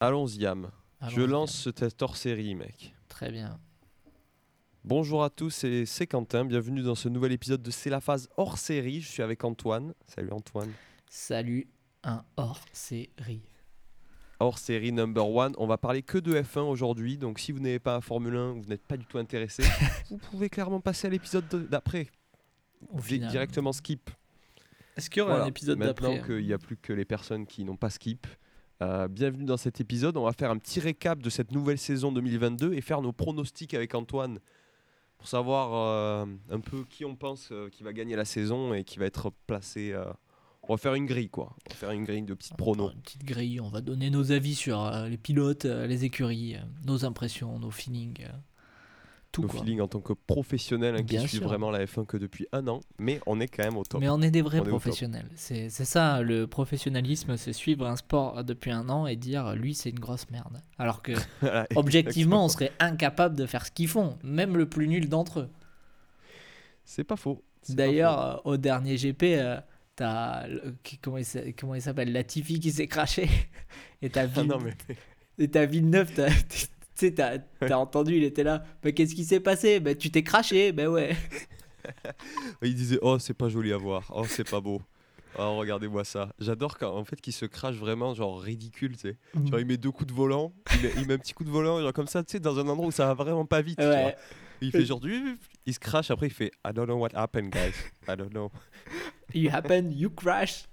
Allons-y, Yam. Je Allons-y, lance cette hors-série, mec. Très bien. Bonjour à tous, et c'est Quentin. Bienvenue dans ce nouvel épisode de C'est la phase hors-série. Je suis avec Antoine. Salut Antoine. Salut, un hors-série. Hors-série number one. On va parler que de F1 aujourd'hui. Donc si vous n'avez pas un Formule 1, vous n'êtes pas du tout intéressé, vous pouvez clairement passer à l'épisode de- d'après. Final. Directement skip. Est-ce qu'il y aura Voilà. un épisode Maintenant d'après qu'il n'y a plus que les personnes qui n'ont pas skip. Euh, bienvenue dans cet épisode. On va faire un petit récap de cette nouvelle saison 2022 et faire nos pronostics avec Antoine pour savoir euh, un peu qui on pense euh, qui va gagner la saison et qui va être placé. On va faire une grille quoi. On va faire une grille de petites pronos. Une petite grille, on va donner nos avis sur les pilotes, les écuries, nos impressions, nos feelings. Tout Nos quoi. feelings en tant que professionnel qui Bien suit sûr. vraiment la F1 que depuis un an, mais on est quand même au top. Mais on est des vrais On professionnels. C'est ça, le professionnalisme, c'est suivre un sport depuis un an et dire lui c'est une grosse merde. Alors que Voilà, objectivement on serait incapable de faire ce qu'ils font, même le plus nul d'entre eux. c'est pas faux. D'ailleurs, euh, au dernier GP, euh, t'as comment il s'appelle Latifi qui s'est craché. Et t'as Ah Ville- non, mais et t'as Villeneuve, t'as- tu sais, t'as t'as entendu, il était là. Bah, qu'est-ce qui s'est passé? Bah, tu t'es craché. Bah ouais. Il disait oh c'est pas joli à voir, oh c'est pas beau. Oh regardez-moi ça. J'adore quand en fait qu'il se crache vraiment genre ridicule, tu sais. Genre il met deux coups de volant, il met, il met un petit coup de volant genre comme ça, tu sais dans un endroit où ça va vraiment pas vite. tu vois. Il fait genre du- il se crache après il fait I don't know what happened guys. I don't know. You happen, you crash.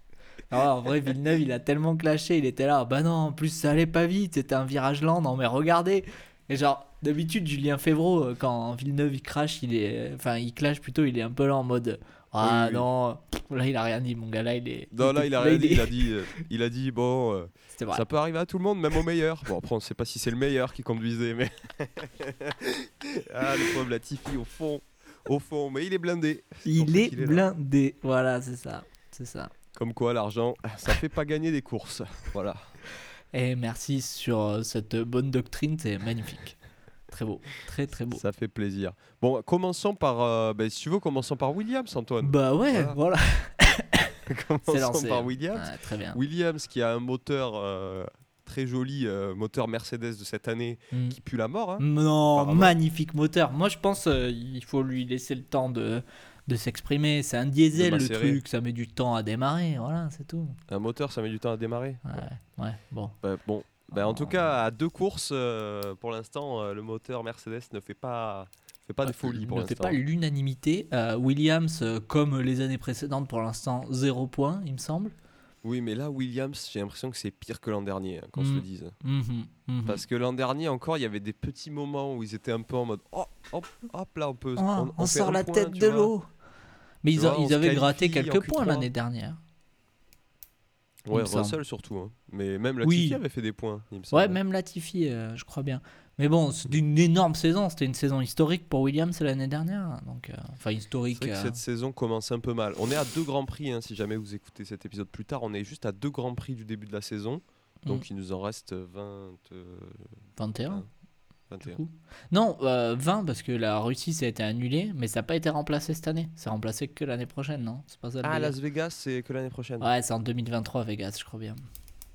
Non, en vrai, Villeneuve, il a tellement clashé. Il était là. Bah non, en plus, ça allait pas vite. C'était un virage lent. Non, mais regardez. Et genre, d'habitude, Julien Févreau, euh, quand Villeneuve, il crash, il est. Enfin, il clash plutôt. Il est un peu là en mode. Ah Oui, oui. non. Là, il a rien dit, mon gars. Là, il est. Non là il a rien dit, est- il a dit euh, il a dit bon euh, ça peut arriver à tout le monde même au meilleur. Bon après on sait pas si c'est le meilleur qui conduisait mais ah le pauvre Latifi au fond au fond mais il est blindé. Il est qu'il est là. blindé. Voilà, c'est ça. C'est ça. Comme quoi l'argent ça fait pas gagner des courses. Voilà. Et merci sur euh, cette bonne doctrine. C'est magnifique. Très beau. Très, très beau. Ça fait plaisir. Bon, commençons par. euh, ben, si tu veux, commençons par Williams, Antoine. Bah ouais, Voilà. commençons lancé. par Williams. Ouais, très bien. Williams qui a un moteur euh, très joli, euh, moteur Mercedes de cette année, Mm. qui pue la mort. hein. Non, magnifique moteur. Moi, je pense euh, il faut lui laisser le temps de, de s'exprimer. C'est un diesel, le truc. Ça met du temps à démarrer. Voilà, c'est tout. Un moteur, ça met du temps à démarrer. Ouais, ouais, bon. Bah, bon, bah, en tout Oh. cas, à deux courses, euh, pour l'instant, euh, le moteur Mercedes ne fait pas, fait pas de folie pour ne fait pas l'unanimité. Euh, Williams, comme les années précédentes, pour l'instant, zéro point, il me semble. Oui, mais là, Williams, j'ai l'impression que c'est pire que l'an dernier, hein, qu'on se Mm. le dise. Mhm, mhm. Parce que l'an dernier encore, il y avait des petits moments où ils étaient un peu en mode oh, hop, hop là, on peut. Oh, on, fait sort un la point, tête de l'eau. Mais ils, vois, avaient gratté quelques points Q3. l'année dernière. Ouais. Russell surtout. hein. Mais même Oui. Latifi avait fait des points, il me semble. Ouais, même Latifi, euh, je crois bien. Mais bon, c'était une énorme saison. C'était une saison historique pour Williams l'année dernière. Donc, euh, enfin, historique. vrai que euh, cette saison commence un peu mal. On est à deux grands prix, hein, si jamais vous écoutez cet épisode plus tard. On est juste à deux grands prix du début de la saison. Donc Mm. il nous en reste 20, euh, 21. 21. du coup. Non, euh, 20 parce que la Russie ça a été annulé, mais ça n'a pas été remplacé cette année. C'est remplacé que l'année prochaine, non? C'est pas ça Ah, Las Vegas, c'est que l'année prochaine. Ouais, c'est en 2023 Vegas, je crois bien.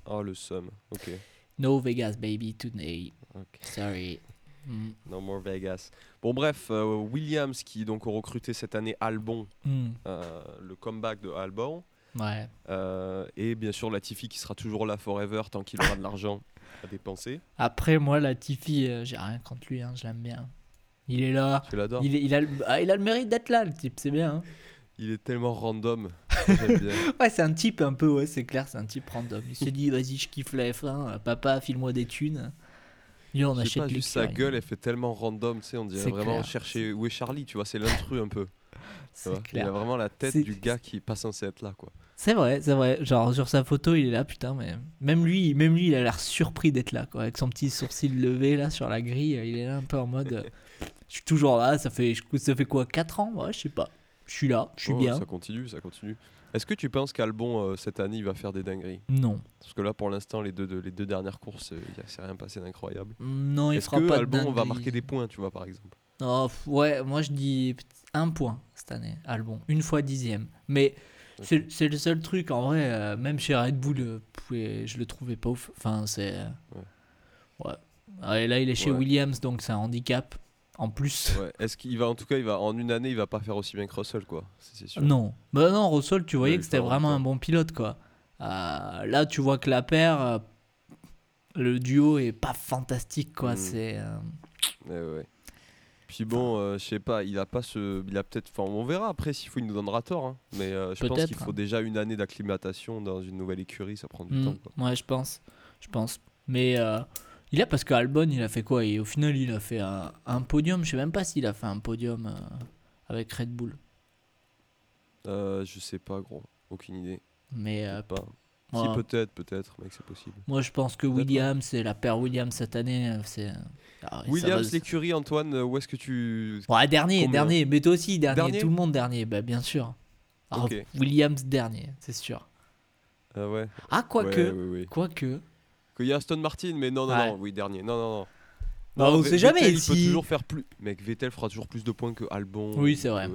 Oh, le somme. Ok. No Vegas baby today. Ok. Sorry. Mm. No more Vegas. Bon, bref, euh, Williams qui donc ont recruté cette année Albon, Mm. euh, le comeback de Albon. Ouais. Euh, et bien sûr Latifi qui sera toujours là forever tant qu'il aura de l'argent à dépenser. Après, moi, la Tiffy, euh, j'ai rien contre lui, hein, je l'aime bien. Il est là. Tu l'adores Il, est- il, a, le- ah, il a le mérite d'être là, le type, c'est bien. hein. Il est tellement random. J'aime bien. Ouais, c'est un type un peu, ouais, c'est clair, c'est un type random. Il se dit, vas-y, je kiffe la F1, euh, papa, file-moi des thunes. Lui, on Je sais achète pas, les juste sa gueule, elle fait tellement random, tu sais, on dirait C'est vraiment clair. chercher où est Charlie, tu vois, c'est l'intrus un peu. tu C'est vois. Il clair. a vraiment la tête C'est- du gars qui est pas censé être là, quoi. C'est vrai, c'est vrai. Genre, sur sa photo, il est là, putain, mais même lui, même lui il a l'air surpris d'être là, quoi. Avec son petit sourcil levé, là, sur la grille, il est là un peu en mode. euh, Je suis toujours là, ça fait, ça fait quoi 4 ans? Ouais, je sais pas. Je suis là, je suis Oh, bien. Ça continue, ça continue. Est-ce que tu penses qu'Albon, euh, cette année, il va faire des dingueries? Non. Parce que là, pour l'instant, les deux, de- les deux dernières courses, euh, il s'est rien passé d'incroyable. Non, il fera que pas de Albon va marquer des points, tu vois, par exemple? Oh, ouais, moi je dis un point cette année, Albon. Une fois dixième. Mais Ok. c'est le seul truc, en vrai, euh, même chez Red Bull, euh, pouvez- je le trouvais pas ouf. Enfin, c'est. euh, Ouais. Ouais, là, il est chez Ouais. Williams, donc c'est un handicap. En plus. Ouais. Est-ce qu'il va, en tout cas, il va en une année, il va pas faire aussi bien que Russell, quoi. C'est sûr. Non. Bah non, Russell, tu voyais que c'était vraiment un bon pilote, quoi. Euh, là, tu vois que la paire, le duo est pas fantastique, quoi. Mm. C'est. Ouais, ouais. Puis bon, euh, je sais pas, il a pas ce, il a peut-être, enfin, on verra après s'il faut, il nous donnera tort, hein. mais euh, je pense qu'il faut déjà une année d'acclimatation dans une nouvelle écurie, ça prend du mm, temps. Quoi. ouais, je pense. Je pense. Mais euh, il a, parce que Albon, il a fait quoi? Et au final, il a fait un, un podium. Je sais même pas s'il a fait un podium euh, avec Red Bull. Je sais pas, gros, aucune idée. Mais euh, pas. Si peut-être, peut-être, mec, c'est possible. moi, je pense que Williams, c'est la paire Williams cette année. euh, C'est. ah, Williams, va- l'écurie, Antoine, euh, où est-ce que tu, Ouais, dernier, Combien dernier. Mais toi aussi, dernier. Dernier Tout le monde dernier, bah, bien sûr. Ah, Ok. Williams dernier, c'est sûr. Ah ouais. Ah, quoique. Ouais, ouais, ouais. Quoique. Qu'il y a Aston Martin, mais non, non, non, oui, dernier. Non, non, non. Bah, Non, on Ve- sait jamais, Vettel, il peut toujours faire plus. Mec, Vettel fera toujours plus de points que Albon. Oui, ou c'est vrai.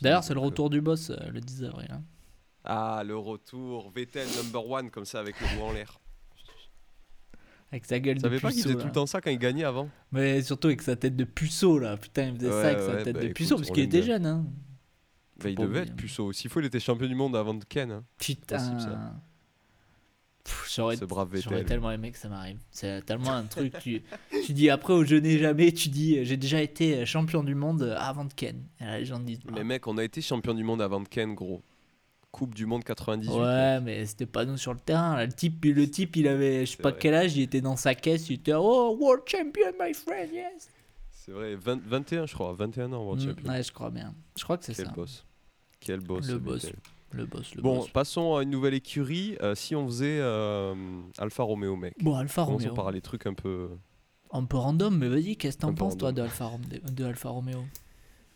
D'ailleurs, c'est le euh, retour du boss euh, le 10 avril. hein. Ah, le retour. Vettel number one, comme ça, avec le doigt en l'air. Avec sa gueule Tu de savais pas qu'il puceau. faisait tout le temps ça quand il gagnait avant? Mais surtout avec sa tête de puceau là. Putain, il faisait ça Ouais, avec sa tête bah, de écoute, puceau parce qu'il était jeune. Hein. Bah, Il devait être puceau. S'il faut, il était champion du monde avant de Ken. hein. Putain. J'aurais tellement aimé que ça m'arrive. C'est tellement un truc. Tu, tu dis après au je n'ai jamais, tu dis euh, j'ai déjà été champion du monde euh, avant de Ken. Et là, les gens disent Mais mec, on a été champion du monde avant de Ken, gros. Coupe du monde 98. Ouais, mais c'était pas nous sur le terrain. là. Le type, le type, il avait, je sais pas vrai. quel âge, il était dans sa caisse, il était oh world champion, my friend, yes. C'est vrai, 20 21, je crois. 21 ans, World Mm, Champion. ouais, je crois bien. Je crois que c'est Quel ça. boss. Quel boss. Le boss. Le boss, le Bon, boss. passons à une nouvelle écurie. Euh, si on faisait euh, Alfa Romeo, mec. Bon, Alfa Romeo. par les trucs un peu. Un peu random, mais vas-y, qu'est-ce que t'en penses toi de Alfa, Rom- de Alfa Romeo?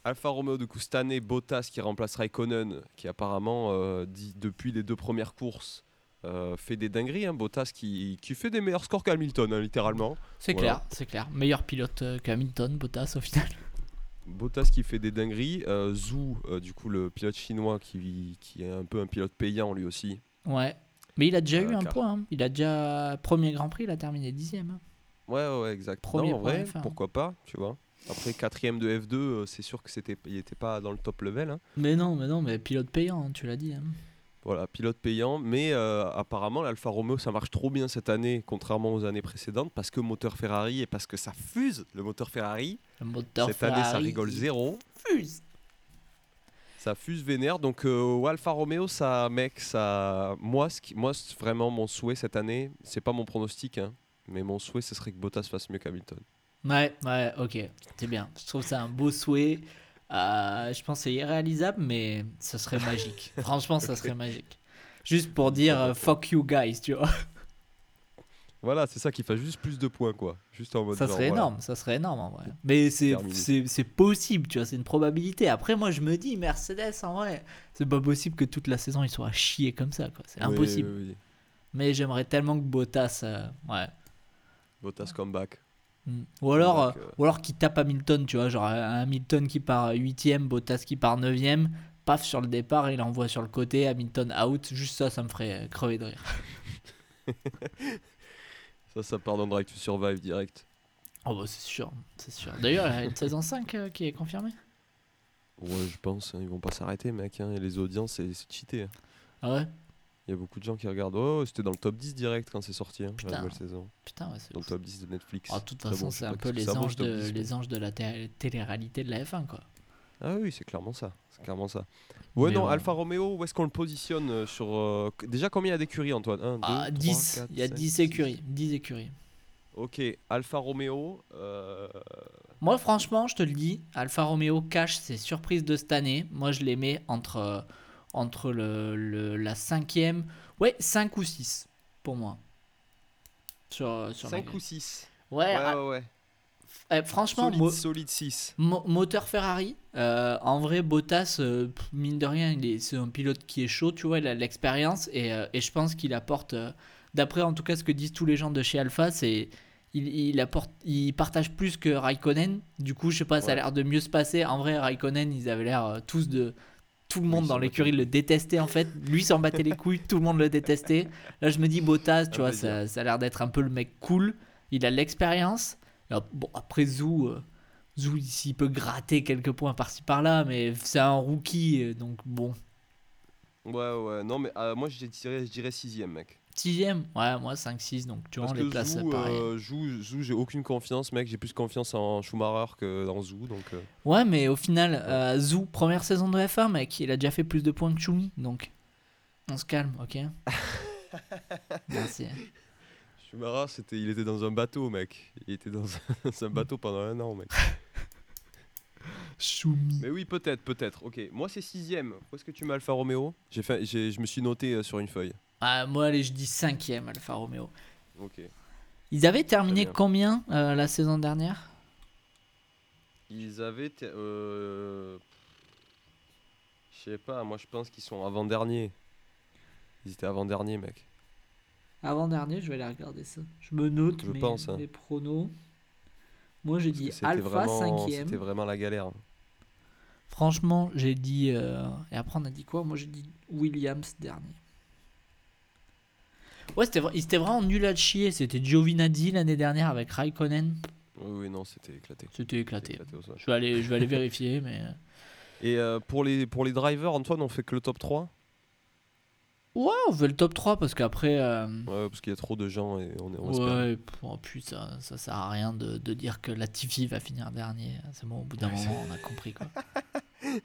Alfa Romeo, du coup, cette année, Bottas qui remplace Raikkonen, qui apparemment, euh, dit, depuis les deux premières courses, euh, fait des dingueries. Hein. Bottas qui, qui fait des meilleurs scores qu'Hamilton, hein, littéralement. C'est Voilà. clair, c'est clair. Meilleur pilote euh, qu'Hamilton, Bottas au final. Bottas qui fait des dingueries. Euh, euh, du coup, le pilote chinois qui, qui est un peu un pilote payant lui aussi. Ouais. Mais il a déjà eu un point. hein. Il a déjà premier Grand Prix, il a terminé dixième. Ouais, ouais, exact. Premier non, en point vrai, F1. pourquoi pas, tu vois. Après, quatrième de F2, euh, c'est sûr que c'était, il n'était pas dans le top level. hein. Mais non, mais non, mais pilote payant, hein, tu l'as dit. hein. Voilà, pilote payant. Mais euh, apparemment, l'Alfa Romeo, ça marche trop bien cette année, contrairement aux années précédentes, parce que moteur Ferrari et parce que ça fuse le moteur Ferrari. Le moteur cette année, ça rigole zéro. fuse. Ça fuse vénère. Donc, euh, Alfa Romeo, ça, mec, ça. Moi, ce qui... moi vraiment mon souhait cette année, c'est pas mon pronostic, hein, mais mon souhait, ce serait que Bottas fasse mieux qu'Hamilton. Ouais, ouais, ok, c'est bien. Je trouve ça un beau souhait. Euh, je pense que c'est irréalisable, mais ça serait magique. Franchement, ça serait magique. Juste pour dire euh, fuck you guys, tu vois. Voilà, c'est ça qui fait juste plus de points, quoi. Juste en mode. Ça genre, serait voilà. énorme, ça serait énorme en vrai. Mais c'est possible, tu vois, c'est une probabilité. Après, moi, je me dis, Mercedes, en vrai, c'est pas possible que toute la saison ils soient à chier comme ça, quoi. C'est Oui, impossible. oui, oui. Mais j'aimerais tellement que Bottas, euh, ouais. Bottas comeback. Mm. Ou alors, Donc, euh, euh, ou alors qui tape Hamilton, tu vois, genre Hamilton qui part 8ème, Bottas qui part 9ème, paf sur le départ, il envoie sur le côté, Hamilton out, juste ça, ça me ferait euh, crever de rire. Ça, ça part dans Drive to Survive direct. Oh bah c'est sûr, c'est sûr. D'ailleurs, il y a une saison 5 euh, qui est confirmée? Ouais, je pense, hein, ils vont pas s'arrêter, mec. hein, et les audiences, c'est c'est cheaté. hein. Ah ouais? Il y a beaucoup de gens qui regardent. Oh, c'était dans le top 10 direct quand c'est sorti, hein, la nouvelle saison. Putain, ouais, c'est Dans le top 10 de Netflix. Ah, de toute façon, c'est un peu les anges, de, 10, mais- les anges de la té- télé-réalité de la F1, quoi. Ah oui, c'est clairement ça. C'est clairement ça. Ouais, Mais non, bon. Alfa Romeo, où est-ce qu'on le positionne euh, sur. euh, Déjà, combien il y a d'écuries, Antoine? 1, 2, Ah, 10, il y a 10 écuries, 10 écuries. Ok, Alfa Romeo. euh, Moi, franchement, je te le dis, Alfa Romeo cache ses surprises de cette année. Moi, je les mets entre, euh, entre le, le- la cinquième. Ouais, 5 ou 6 pour moi. Sur, sur la 5 grille. ou 6 Ouais, Ouais, ah, ouais, ouais. eh, franchement, Solide, mo- solide 6. mo- moteur Ferrari. euh, en vrai, Bottas, euh, mine de rien, c'est un pilote qui est chaud, tu vois, il a l'expérience. Et, euh, et je pense qu'il apporte, d'après en tout cas ce que disent tous les gens de chez Alpha, c'est. Il, il apporte, il partage plus que Raikkonen. Du coup, je sais pas, ça a l'air de mieux se passer. En vrai, Raikkonen, ils avaient l'air tous de. Tout le monde dans l'écurie le détestait en fait. Lui s'en battait les couilles, tout le monde le détestait. Là, je me dis Bottas, tu Un vois, ça, ça a l'air d'être un peu le mec cool. Il a l'expérience. Bon, après Zou, euh, Zou, s'il peut gratter quelques points par-ci par-là, mais c'est un rookie, euh, donc bon. Ouais, ouais, non, mais euh, moi, je dirais, je dirais sixième, mec. Sixième, ouais, moi 5-6, donc tu vois, les que place Zou, pareil. euh, Zou, Zou, j'ai aucune confiance, mec. J'ai plus confiance en Schumacher que dans Zou, donc... euh, Ouais, mais au final, euh, Zou, première saison de F1, mec, il a déjà fait plus de points que Choumi, donc on se calme, ok? Merci. Schumacher, c'était, il était dans un bateau, mec. Il était dans un, dans un bateau pendant un an, mec. Choumi. Mais oui, peut-être, peut-être. Ok, moi c'est sixième. Où est-ce que tu mets Alfa Romeo? J'ai fait, j'ai, Je me suis noté euh, sur une feuille. Ah, moi, allez, je dis cinquième, Alfa Romeo. Ok. Ils avaient terminé bien. combien euh, la saison dernière? Ils avaient... Euh... Je sais pas, moi je pense qu'ils sont avant-derniers. Ils étaient avant-derniers, mec. Avant-dernier, je vais aller regarder ça. Je me note Je mes, pense, hein. mes pronos. Moi, j'ai dit Alpha vraiment- cinquième. C'était vraiment la galère. Franchement, j'ai dit. euh, Et après, on a dit quoi? Moi, j'ai dit Williams dernier. Ouais, c'était ils étaient vraiment nuls à chier. C'était Giovinazzi l'année dernière avec Raikkonen. Oui, oui, non, c'était éclaté. C'était éclaté. Je vais aller, je vais aller vérifier, mais. euh, Et euh, pour, les, pour les drivers, Antoine, on fait que le top 3 Ouais, on fait le top 3 parce qu'après. euh, Ouais, parce qu'il y a trop de gens et on est on. Ouais, oh, putain, ça sert à rien de, de dire que Latifi va finir dernier. C'est bon, au bout d'un moment, on a compris quoi.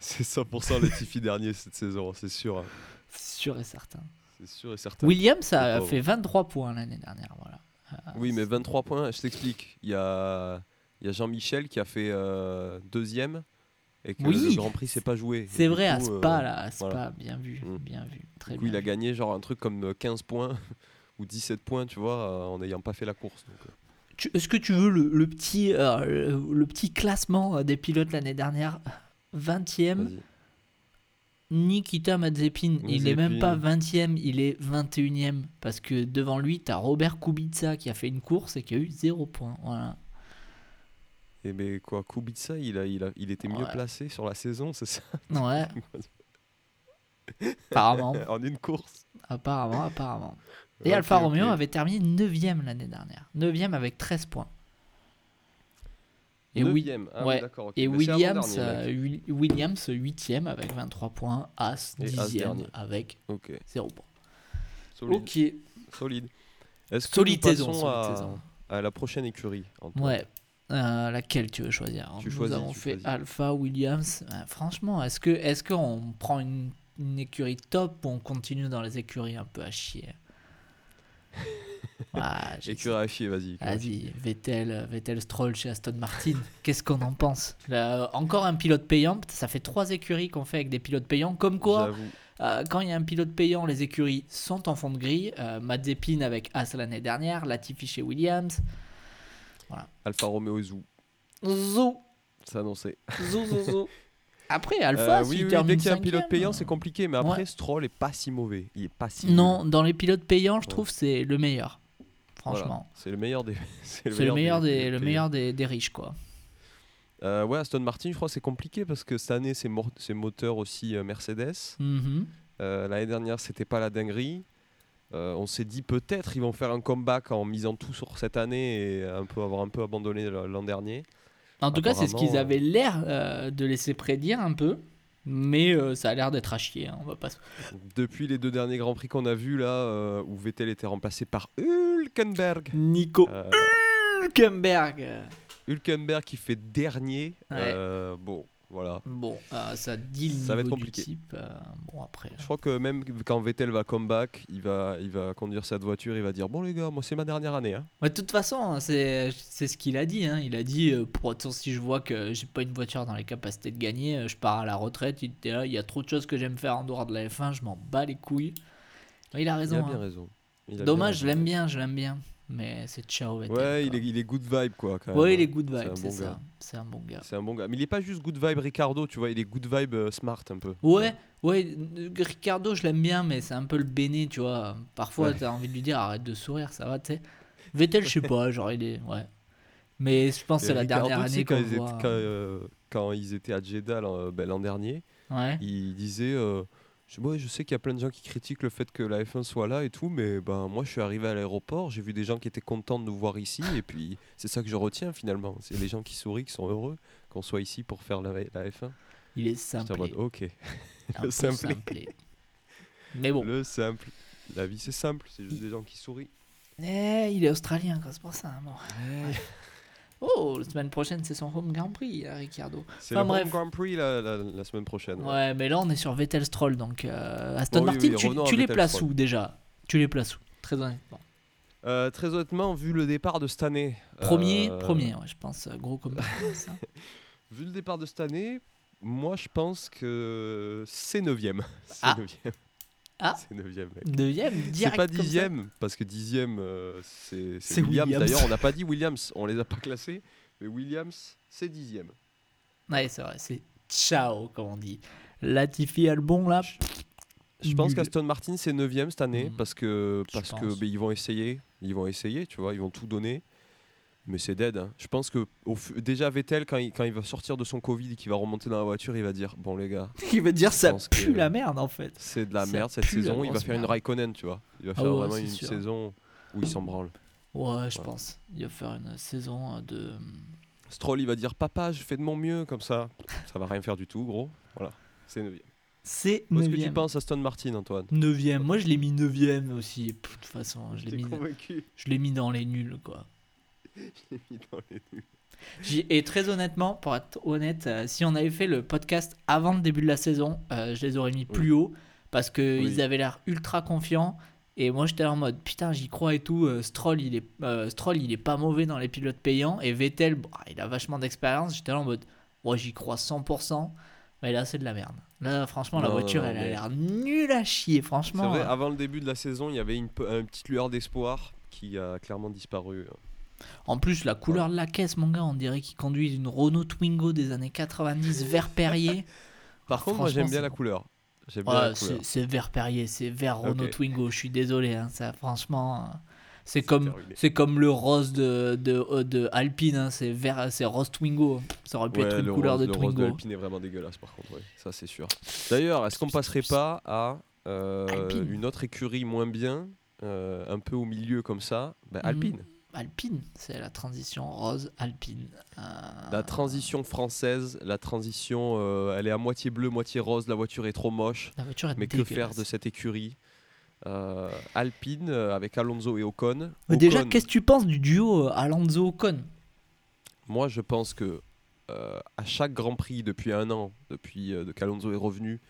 C'est 100% Latifi dernier cette saison, c'est sûr. hein. C'est sûr et certain. C'est sûr et certain. Williams a fait 23 points l'année dernière, voilà. Euh, Oui, mais 23 points, je t'explique. Il y a, il y a Jean-Michel qui a fait euh, deuxième et que Oui. le Grand Prix s'est pas joué. C'est vrai, à coup, Spa, euh, là, à Spa, voilà. bien vu, Mm. bien vu. Très Du coup, bien il a gagné genre un truc comme euh, 15 points ou 17 points, tu vois, euh, en n'ayant pas fait la course. donc, euh. Est-ce que tu veux le, le petit, euh, le, le petit classement euh, des pilotes l'année dernière? 20e, Vas-y. Nikita Mazepin. Il est même pas 20e, il est 21e. Parce que devant lui, tu as Robert Kubica qui a fait une course et qui a eu 0 points. Voilà. Et mais quoi, Kubica, il, a, il, a, il était mieux placé sur la saison, c'est ça? Ouais, apparemment. En une course. Apparemment, apparemment. Et Alfa. Romeo avait terminé 9e l'année dernière. 9e avec 13 points. Et, Neuvième. Ah ouais. et Williams, euh, Wi- Williams 8e avec 23 points. As Et As 10e dernier. avec Ok, 0 points. solide. Ok. solide. Est-ce que nous passons à, la prochaine écurie Ouais. Euh, laquelle tu veux choisir? Tu Nous choisis, avons tu fait choisis. Alpha, Williams. Euh, franchement, est-ce que est-ce qu'on prend une, une écurie top ou on continue dans les écuries un peu à chier? Ah, j'ai- chier, vas-y. Vas-y, Vettel, Vettel Stroll chez Aston Martin. Qu'est-ce qu'on en pense? Là, Encore un pilote payant. Ça fait trois écuries qu'on fait avec des pilotes payants. Comme quoi, euh, quand il y a un pilote payant, les écuries sont en fond de grille. Euh, Mazepin avec As l'année dernière, Latifi chez Williams. Alfa Romeo et Zou, Zou, c'est annoncé. zou, zou, zou. Après, Alpha, Euh, oui, oui, dès qu'il y a un pilote payant, euh, c'est compliqué. Mais après, ouais. Stroll est pas si mauvais. Il est pas si. Non, dans les pilotes payants, je Ouais. trouve c'est le meilleur. Voilà. Franchement. C'est le meilleur des. c'est le meilleur, des, le meilleur des, des riches, quoi. Euh, ouais, Aston Martin, je crois que c'est compliqué parce que cette année, c'est moteur aussi euh, Mercedes. Mhm. Euh, L'année dernière, c'était pas la dinguerie. On s'est dit peut-être ils vont faire un comeback en misant tout sur cette année et un peu avoir un peu abandonné l'an dernier. En tout cas, c'est ce qu'ils avaient l'air euh, de laisser prédire un peu. Mais euh, ça a l'air d'être à chier. hein, on va pas Depuis les deux derniers grands prix qu'on a vus là, euh, où Vettel était remplacé par Hülkenberg. Nico Hülkenberg. Hülkenberg qui fait dernier. Ouais. Bon, voilà. Bon, euh, ça dit le Ça va être niveau compliqué. du type. euh, bon, après. Je crois que même quand Vettel va comeback, il va, il va conduire cette voiture, il va dire bon les gars, moi c'est ma dernière année. hein. Ouais, de toute façon, c'est c'est ce qu'il a dit. hein. Il a dit euh, pour autant, si je vois que j'ai pas une voiture dans les capacités de gagner, euh, je pars à la retraite. Il était là, il y a trop de choses que j'aime faire en dehors de la F1, je m'en bats les couilles. Il a raison. il a bien hein. raison. Bien Dommage, je l'aime bien, je l'aime bien. Mais c'est ciao. Vettel, Ouais, il est, il est good vibe quoi. Quand Ouais, hein. il est good C'est vibe, c'est bon ça. C'est un bon gars. C'est un bon gars. Mais il est pas juste good vibe Ricardo, tu vois, il est good vibe euh, smart un peu. Ouais, ouais, euh, Ricardo, je l'aime bien, mais c'est un peu le béné, tu vois. Parfois, Ouais. t'as envie de lui dire arrête de sourire, ça va, tu sais. Vettel, je sais pas, genre, il est. Ouais. Mais je pense que Et c'est la Ricardo, dernière année quand, qu'on ils étaient, quand, euh, quand ils étaient à Jeddah l'an ben, dernier, Ouais. il disait euh, Je, je sais qu'il y a plein de gens qui critiquent le fait que la F1 soit là et tout, mais ben, moi je suis arrivé à l'aéroport, j'ai vu des gens qui étaient contents de nous voir ici, et puis c'est ça que je retiens finalement. C'est les gens qui sourient, qui sont heureux qu'on soit ici pour faire la, la F1. Il est simple. ok. Un le simple. Mais bon. Le simple. La vie c'est simple, c'est juste des gens qui sourient. Eh, il est australien, c'est pour ça. Bon. Oh, la semaine prochaine, c'est son home Grand Prix, euh, Ricciardo. C'est Enfin, le bref. Home Grand Prix la, la- la semaine prochaine. ouais. Ouais, mais là, on est sur Vettel Stroll, donc euh, Aston Bon, Martin, oui, tu, les places Stroll. où déjà? Tu les places où Très honnêtement? Euh, très honnêtement, vu le départ de cette année. Premier, euh, premier, ouais, je pense, gros comme ça. Vu le départ de cette année, moi je pense que c'est 9ème. C'est Ah. 9ème. Ah. C'est 9ème, mec. Deuxième, C'est direct. pas comme ça. dixième, parce que dixième, euh, c'est Williams. Williams. D'ailleurs, on n'a pas dit Williams, on les a pas classés, mais Williams, c'est dixième. Ouais, c'est vrai, c'est ciao, comme on dit. Latifi Albon, là. Je pense qu'Aston Martin, c'est 9 cette année, Mm. parce que, parce que ils vont essayer, ils vont essayer, tu vois, ils vont tout donner. Mais c'est dead. hein. Je pense que au déjà Vettel, quand il, quand il va sortir de son Covid et qu'il va remonter dans la voiture, il va dire Bon, les gars, Il veut dire ça pue que- la merde, en fait. c'est de la Ça merde cette saison. Il va faire une. Raikkonen, tu vois. Il va Ah faire ouais, vraiment une sûr. saison où il s'en branle. Ouais, je Ouais. pense. Il va faire une saison euh, de. Stroll, il va dire Papa, je fais de mon mieux, comme ça. Ça va rien faire du tout, gros. Voilà, c'est 9 C'est Qu'est-ce que tu penses Aston Martin, Antoine? Neuvième. Moi, je l'ai mis neuvième aussi. Pff, De toute façon, je l'ai T'es mis, convaincu je l'ai mis dans les nuls, quoi. Je l'ai mis dans les nuls. J'y- Et très honnêtement, pour être honnête, euh, si on avait fait le podcast avant le début de la saison, euh, je les aurais mis plus haut parce qu'ils Oui. avaient l'air ultra confiants. Et moi, j'étais en mode putain, j'y crois et tout. euh, Stroll, il est, Stroll, il est pas mauvais dans les pilotes payants. Et Vettel, bon, il a vachement d'expérience. J'étais là en mode, moi, j'y crois 100%. Mais là, c'est de la merde. Là, franchement, la voiture, non, elle a mais- l'air nulle à chier, franchement. vrai, avant le début de la saison, il y avait une, pe- une petite lueur d'espoir qui a clairement disparu. En plus, la couleur de la caisse, mon gars, on dirait qu'il conduit une Renault Twingo des années 90 vert Perrier. Par contre, moi j'aime bien la couleur. J'aime bien Ouais, la couleur. c'est vert Perrier, c'est vert Renault. Twingo. Je suis désolé, hein, ça, franchement, euh, c'est comme c'est comme le rose de de, euh, de Alpine, hein, c'est vert, c'est rose Twingo. Ça aurait pu Ouais, être une le couleur rose, de le rose de Twingo. Alpine est vraiment dégueulasse par contre, ouais. ça c'est sûr. D'ailleurs, est-ce qu'on passerait pas à euh, une autre écurie moins bien, euh, un peu au milieu comme ça? Ben, Mhm. Alpine. Alpine, c'est la transition rose Alpine. Euh, La transition française, la transition, euh, elle est à moitié bleue, moitié rose, la voiture est trop moche. la voiture est Mais que faire de cette écurie? Euh, Alpine avec Alonso et Ocon. Mais Déjà, qu'est-ce que tu penses du duo euh, Alonso Ocon? Moi, je pense que à chaque Grand Prix depuis un an, depuis qu'Alonso est revenu,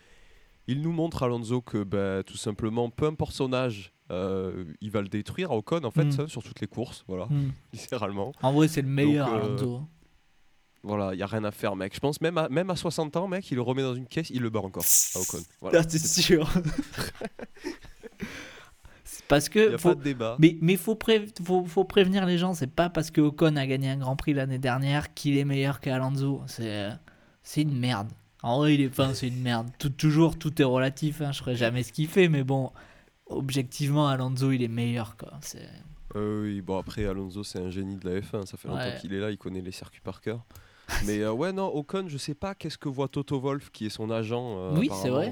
il nous montre Alonso que bah, tout simplement, peu importe son âge, euh, il va le détruire à Ocon en fait, Mm. ça, sur toutes les courses, voilà, Hmm. littéralement. En vrai, c'est le meilleur euh, Alonso. Voilà, il y a rien à faire, mec. Je pense même à, même à 60 ans, mec, il le remet dans une caisse, il le bat encore à Ocon. Voilà. C'est sûr. Parce Il que n'y a faut, pas de débat. Mais il faut, pré- faut, faut prévenir les gens, c'est pas parce que Ocon a gagné un Grand Prix l'année dernière qu'il est meilleur qu'Alonso. C'est c'est une merde. En vrai, il est fin, c'est une merde. Tout, toujours, tout est relatif. Hein. Je ferai jamais ce qu'il fait, mais bon, objectivement, Alonso, il est meilleur. Quoi. C'est- Euh, oui, bon après Alonso c'est un génie de la F1, ça fait longtemps Ouais. qu'il est là, il connaît les circuits par cœur. Mais euh, ouais non, Ocon, je sais pas qu'est-ce que voit Toto Wolf qui est son agent. euh, Oui, c'est vrai.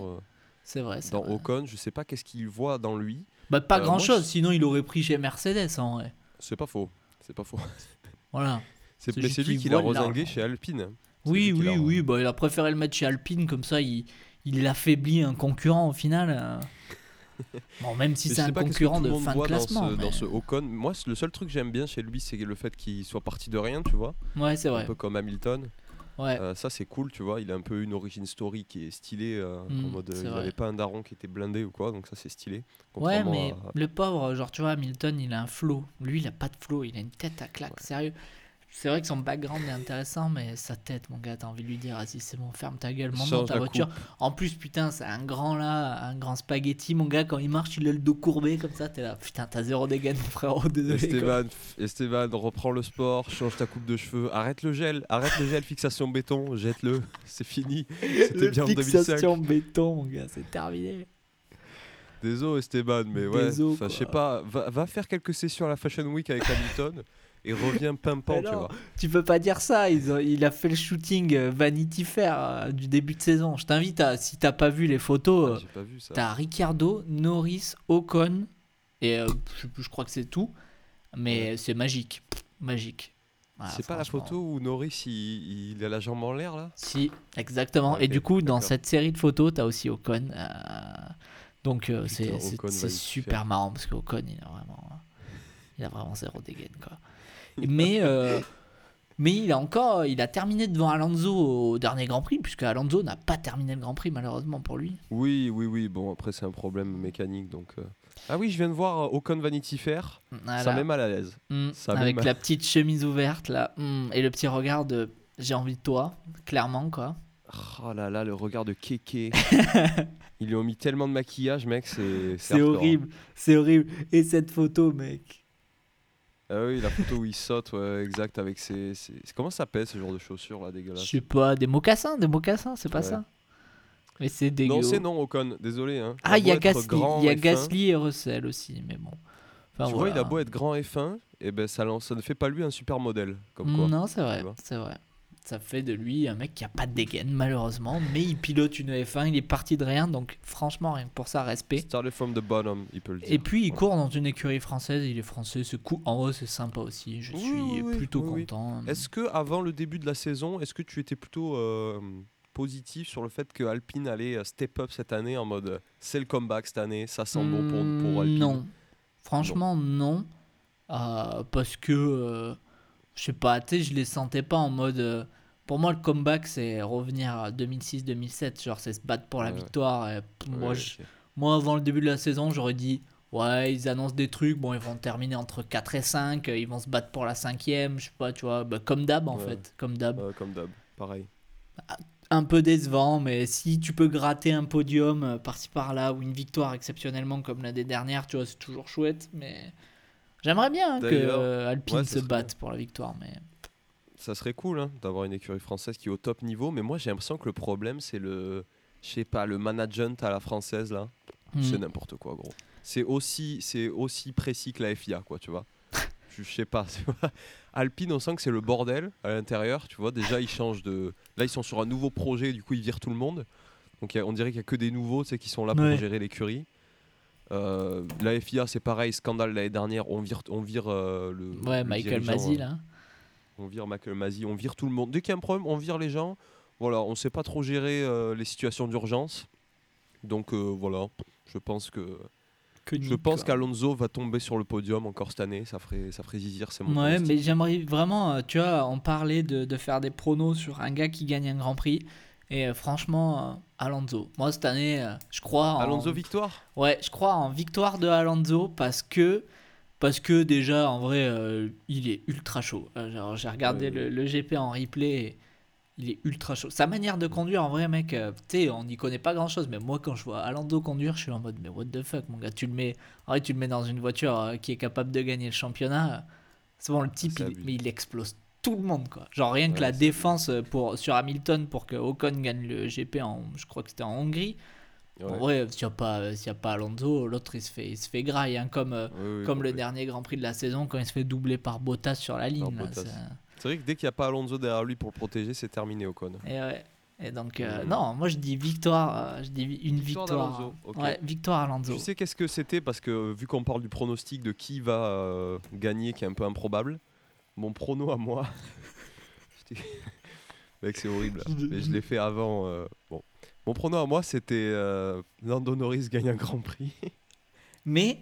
C'est vrai. c'est dans vrai. Ocon, je sais pas qu'est-ce qu'il voit dans lui. Bah, pas grand moi, chose, je- sinon il aurait pris chez Mercedes en vrai. C'est pas faux, c'est pas faux. Voilà. C'est C'est mais juste c'est lui qui l'a l'argent. chez Alpine. C'est Oui, oui, oui. Bah, il a préféré le mettre chez Alpine, comme ça il, il affaiblit un concurrent au final. Bon, même si c'est un pas concurrent de fin de voit dans classement. ce, dans mais- ce Ocon. Moi, le seul truc que j'aime bien chez lui, c'est le fait qu'il soit parti de rien, tu vois. Ouais, c'est Un vrai. peu comme Hamilton. Ouais. Euh, ça, c'est cool, tu vois. Il a un peu une origin story qui est stylée. euh, Mm, en mode, euh, il n'avait pas un daron qui était blindé ou quoi, donc ça, c'est stylé. Ouais, mais à- le pauvre, genre, tu vois, Hamilton, il a un flow. Lui, il a pas de flow, il a une tête à claque, sérieux. C'est vrai que son background est intéressant, mais sa tête, mon gars, t'as envie de lui dire, vas-y, c'est bon, ferme ta gueule, monte dans ta voiture. En plus, putain, c'est un grand là, un grand spaghetti, mon gars, quand il marche, il a le dos courbé comme ça, t'es là, putain, t'as zéro dégâts, mon frérot, désolé. Esteban, Esteban, reprends le sport, change ta coupe de cheveux, arrête le gel, arrête le gel, fixation béton, jette-le, c'est fini. C'était bien en 2005. fixation béton, mon gars, c'est terminé. Désolé Esteban, mais ouais, je sais pas, va, va faire quelques sessions à la Fashion Week avec Hamilton et reviens pimpant, tu vois. Tu peux pas dire ça. Ils ont- il a fait le shooting euh, Vanity Fair euh, du début de saison. Je t'invite à, si t'as pas vu les photos, Ah, euh, t'as Ricciardo, Norris, Ocon et euh, je, je crois que c'est tout. Mais c'est magique, magique. Voilà, C'est pas la photo où Norris il, il a la jambe en l'air là Si, exactement. Ah, Et du coup, dans cette série de photos, t'as aussi Ocon. euh, donc euh, c'est super marrant parce qu'Ocon, il a vraiment, il a vraiment zéro dégaine quoi. Mais euh, mais il a encore, il a terminé devant Alonso au dernier Grand Prix puisque Alonso n'a pas terminé le Grand Prix malheureusement pour lui. Oui, oui, oui. Bon, après, c'est un problème mécanique. donc. euh. Ah oui, je viens de voir euh, Ocon Vanity Fair. Ça Voilà. met mal à l'aise. Mm, ça avec mal. la petite chemise ouverte là mm, et le petit regard de j'ai envie de toi, clairement quoi. Oh là là, le regard de Kéké. Ils lui ont mis tellement de maquillage, mec, c'est. C'est hardcore. horrible, c'est horrible. Et cette photo, mec. Ah oui, la photo où il saute, ouais, exact, avec ses. ses- Comment ça s'appelle ce genre de chaussures là, Je dégueulasse sais pas, des mocassins, des mocassins, c'est pas Ouais. ça? Mais c'est dégueu. Non, c'est non, Ocon, désolé. Hein. Ah, il y a Gasly, y a Gasly et Russell aussi, mais bon. Enfin, tu vois, il voilà. a beau être grand et fin, et ben ça, ça ne fait pas lui un super modèle. Comme quoi. Non, c'est vrai, c'est vrai. Ça fait de lui un mec qui a pas de dégaine, malheureusement, mais il pilote une F1, il est parti de rien, donc franchement, rien que pour ça, respect. Il peut le dire. Et puis il Ouais. court dans une écurie française, il est français, c'est cool. En vrai, c'est sympa aussi, je Oui, suis oui, plutôt oui, content. Est-ce que avant le début de la saison, est-ce que tu étais plutôt euh, positif sur le fait que Alpine allait euh, step up cette année en mode euh, c'est le comeback cette année, ça sent bon pour, pour Hmm, Alpine? Non. Franchement, non. Euh, parce que, euh, je sais pas, tu sais, je les sentais pas en mode. Pour moi, le comeback, c'est revenir à 2006-2007. Genre, c'est se battre pour la Ouais, victoire. et moi, Ouais, je- ok. moi, avant le début de la saison, j'aurais dit. Ouais, ils annoncent des trucs. Bon, ils vont terminer entre 4 et 5. euh, Ils vont se battre pour la cinquième. Je sais pas, tu vois. bah, comme d'hab, en Ouais. fait. Comme d'hab. Comme d'hab, pareil. un peu décevant, mais si tu peux gratter un podium euh, par-ci par-là ou une victoire exceptionnellement comme l'année dernière, tu vois, c'est toujours chouette. Mais j'aimerais bien hein, que Alpine se batte pour la victoire. Mais Ça serait cool hein, d'avoir une écurie française qui est au top niveau, mais moi j'ai l'impression que le problème c'est le, je sais pas, le management à la française là, c'est Hmm. n'importe quoi gros. C'est aussi, c'est aussi précis que la FIA quoi, tu vois. je sais pas. Alpine on sent que c'est le bordel à l'intérieur, tu vois. Déjà ils changent de, là ils sont sur un nouveau projet, du coup ils virent tout le monde. Donc a- on dirait qu'il y a que des nouveaux, tu sais, qui sont là pour Ouais. gérer l'écurie. Euh, la FIA c'est pareil, scandale l'année dernière, on vire, on vire euh, le. ouais, le Michael Masi euh, là. On vire Michael Masi, on vire tout le monde. Dès qu'il y a un problème, on vire les gens. Voilà, on sait pas trop gérer euh, les situations d'urgence. Donc euh, voilà, je pense que je pense qu'Alonso va tomber sur le podium encore cette année. Ça ferait ça ferait zizir, c'est mon Ouais, mais j'aimerais vraiment, euh, tu vois, on parlait de, de faire des pronos sur un gars qui gagne un Grand Prix. Et euh, franchement, euh, Alonso. Moi, cette année, euh, je crois en... Alonso victoire? Ouais, je crois en victoire de Alonso parce que parce que déjà en vrai euh, il est ultra chaud. Euh, genre, j'ai regardé le, le GP en replay, et il est ultra chaud. Sa manière de conduire en vrai mec, euh, tu sais, on n'y connaît pas grand chose, mais moi quand je vois Alonso conduire, je suis en mode mais what the fuck mon gars, tu le mets, en vrai tu le mets dans une voiture euh, qui est capable de gagner le championnat. euh, C'est bon le type, c'est il- mais il explose tout le monde quoi. Genre rien que la défense pour sur Hamilton pour que Ocon gagne le GP en, je crois que c'était en Hongrie. Ouais. En vrai, s'il n'y a, pas- s'il y a pas Alonso, l'autre il se fait, il se fait graille, hein, comme, euh, Oui, oui, comme le dernier Grand Prix de la saison quand il se fait doubler par Bottas sur la ligne. là, Bottas. c'est- vrai que dès qu'il n'y a pas Alonso derrière lui pour le protéger, c'est terminé Ocon. Et, ouais. Et donc, euh, Mm. non, moi je dis victoire, euh, je dis une Victoire victoire. Ouais, Alonso. Tu sais qu'est-ce que c'était parce que euh, vu qu'on parle du pronostic de qui va euh, gagner, qui est un peu improbable, mon prono à moi, mec c'est horrible, mais je l'ai fait avant. euh, bon, mon prono à moi c'était euh, Lando Norris gagne un Grand Prix Mais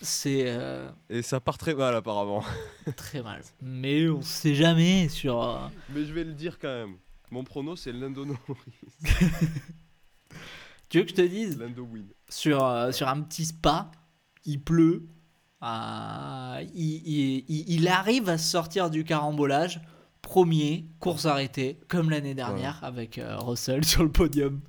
c'est euh, et ça part très mal apparemment. très mal. Mais on sait jamais sur. euh, Mais je vais le dire quand même. Mon prono c'est Lando Norris, Tu veux que je te dise Lando win. sur, euh, sur un petit spa, il pleut. euh, il, il- il- il arrive à sortir du carambolage. Premier, course arrêtée, comme l'année dernière avec euh, Russell sur le podium.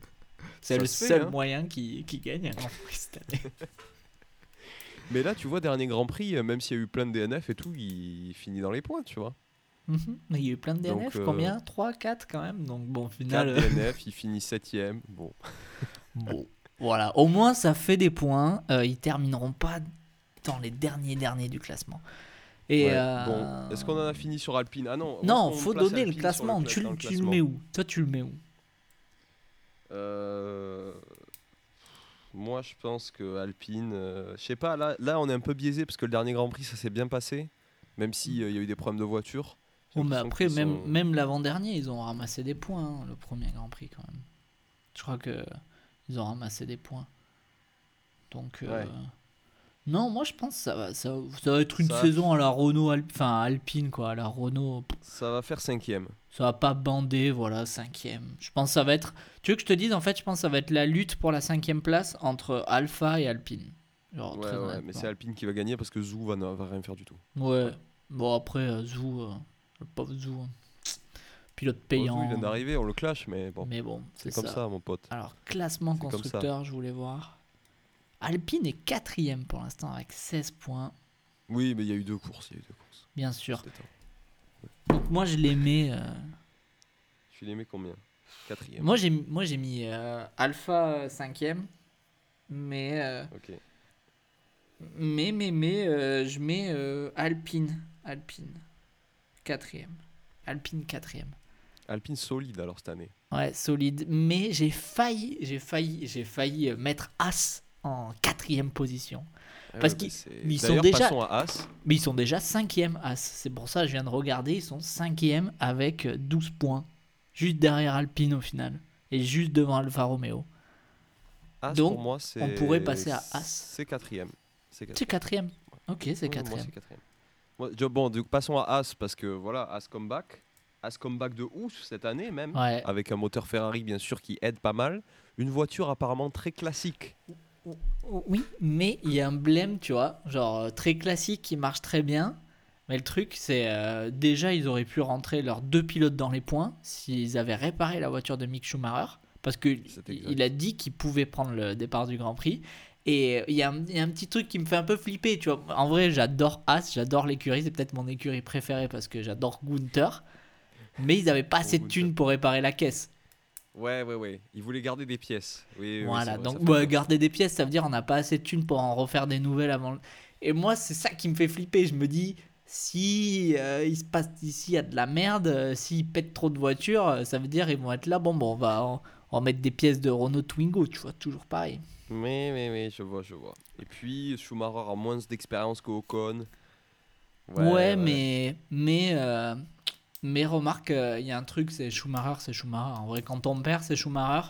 C'est le se fait, seul hein. moyen qui, qui gagne un Grand Prix cette année. Mais là tu vois dernier Grand Prix, euh, même s'il y a eu plein de DNF et tout, il finit dans les points, tu vois. Mhm. Mais il y a eu plein de Donc, DNF, euh, combien? 3, 4 quand même. Donc bon, au 4 final. euh, DNF, il finit 7ème. Bon. bon. Voilà, au moins ça fait des points. Euh, ils termineront pas dans les derniers derniers du classement. Et Ouais, euh, Bon, est-ce qu'on en a fini sur Alpine Ah non. Non, faut donner le Alpine classement. cla- tu, le- tu mets où Toi, tu le mets où Euh, Moi, je pense que Alpine, euh, je sais pas, là, là, on est un peu biaisé parce que le dernier Grand Prix, ça s'est bien passé, même s'il y a eu des problèmes de voiture. Oh, mais après, même, sont- même l'avant-dernier, ils ont ramassé des points, hein, le premier Grand Prix quand même. Je crois que ils ont ramassé des points. Donc, euh, Ouais. Non, moi je pense que ça va, ça, ça va être une Ça saison à la Renault, Alp- enfin Alpine quoi, à la Renault. Ça va faire cinquième. Ça va pas bander, voilà, cinquième. Je pense que ça va être. Tu veux que je te dise, en fait, je pense que ça va être la lutte pour la cinquième place entre Alpha et Alpine. Genre, Ouais, mais c'est Alpine qui va gagner parce que Zou va, ne va rien faire du tout. Ouais. Bon, après, euh, Zou, euh, le pauvre Zou, hein. pilote Bon, Zou, payant. il vient d'arriver, on le clash, mais bon, Mais bon, c'est comme ça. mon pote. Alors, classement constructeur, je voulais voir. Alpine est quatrième pour l'instant avec 16 points, Oui, mais il y a eu deux courses, il y a eu deux courses. bien sûr. Donc moi, je mets... euh, Tu mets combien? Quatrième. Moi, j'ai moi j'ai mis euh, Alpha 5ème, mais... euh, Ok. Mais, mais, mais, euh, je mets euh, Alpine. Alpine. Quatrième. Alpine quatrième. Alpine solide alors cette année. Ouais, solide. Mais j'ai failli, j'ai failli, j'ai failli euh, mettre As en quatrième position. Ah Parce ouais, qu'ils- bah, c'est- mais ils sont déjà- à As. Mais ils sont déjà cinquième As. C'est pour ça que je viens de regarder. Ils sont cinquième avec euh, 12 points. Juste derrière Alpine au final. Et juste devant Alfa Romeo. As Donc, pour moi, c'est. on pourrait passer à As. C'est quatrième. C'est quatrième. Ok, c'est moi, quatrième. bon, donc passons à As parce que voilà, As comeback. As comeback de ouf cette année même. Ouais. Avec un moteur Ferrari bien sûr qui aide pas mal. Une voiture apparemment très classique. Oui, mais il y a un blême, tu vois, genre euh, très classique qui marche très bien. Mais le truc, c'est euh, déjà, ils auraient pu rentrer leurs deux pilotes dans les points s'ils avaient réparé la voiture de Mick Schumacher. Parce qu'il a dit qu'il pouvait prendre le départ du Grand Prix. Et il y, a un- il y a un petit truc qui me fait un peu flipper, tu vois. En vrai, j'adore As, j'adore l'écurie, c'est peut-être mon écurie préférée parce que j'adore Gunther. Mais ils n'avaient pas Oh, assez de thunes pour réparer la caisse. Ouais, ouais, ouais. Il voulait garder des pièces. Oui, Voilà, donc ouais, peur. garder des pièces, ça veut dire on n'a pas assez de thunes pour en refaire des nouvelles avant. le- Et moi, c'est ça qui me fait flipper. Je me dis, si euh, il se passe ici, il y a de la merde, euh, s'ils pètent trop de voitures, euh, ça veut dire ils vont être là. Bon, bon, on va en, mettre des pièces de Renault Twingo, tu vois, toujours pareil. Mais, mais, mais, je vois, je vois. Et puis, Schumacher a moins d'expérience que Ocon. Ouais, mais mais euh, mais remarque, euh, il y a un truc, c'est Schumacher, c'est Schumacher. En vrai, quand on perd, c'est Schumacher.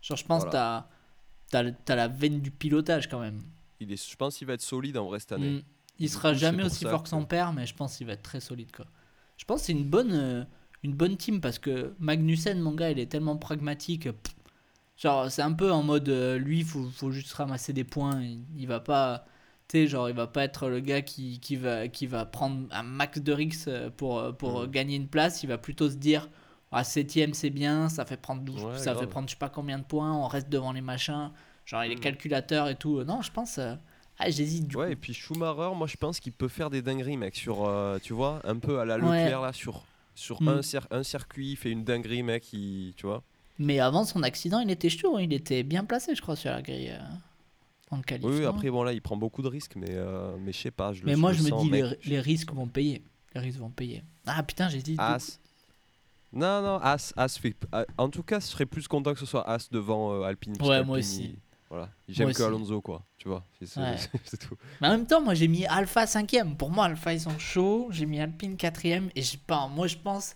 Genre, je pense que Voilà. t'as t'as t'as la veine du pilotage quand même. Il est, je pense qu'il va être solide en vrai cette année. Mm. Il Du sera coup, jamais aussi fort que son que- père, mais je pense qu'il va être très solide. Quoi. Je pense que c'est une bonne, euh, une bonne team parce que Magnussen, mon gars, il est tellement pragmatique. pff, Genre, c'est un peu en mode, euh, lui, il faut, faut juste ramasser des points. Il, il va pas, sais, genre, il va pas être le gars qui, qui, va, qui va prendre un max de risques euh, pour, euh, pour Mhm. euh, gagner une place. Il va plutôt se dire, à 7ème, c'est bien, ça fait prendre 12, Ouais, ça fait prendre je sais pas combien de points, on reste devant les machins. Genre, il est Mhm. calculateur et tout. Non, je pense. euh, ah, j'hésite du Ouais, coup. et puis Schumacher, moi je pense qu'il peut faire des dingueries, mec, sur, euh, tu vois, un peu à la Ouais. Leclerc là, sur, sur Mm. un, un circuit, il fait une dinguerie, mec, il, tu vois. Mais avant son accident, il était chaud, hein. il était bien placé, je crois, sur la grille en qualif. Oui, après, bon là, il prend beaucoup de risques, mais, euh, mais je sais pas. Je le- Mais moi, je me sens, dis, mec. les, les risques vont payer. Les risques vont payer. Ah putain, j'ai dit. As. Non, non, As, As fait. ah, En tout cas, je serais plus content que ce soit As devant euh, Alpine. Ouais, moi aussi. il- Voilà. J'aime que. Alonso, quoi. Tu vois, c'est Ouais. c'est tout. Mais en même temps, moi, j'ai mis Alpha 5ème. Pour moi, Alpha, ils sont chauds. J'ai mis Alpine 4ème. Et je pas, moi, je pense,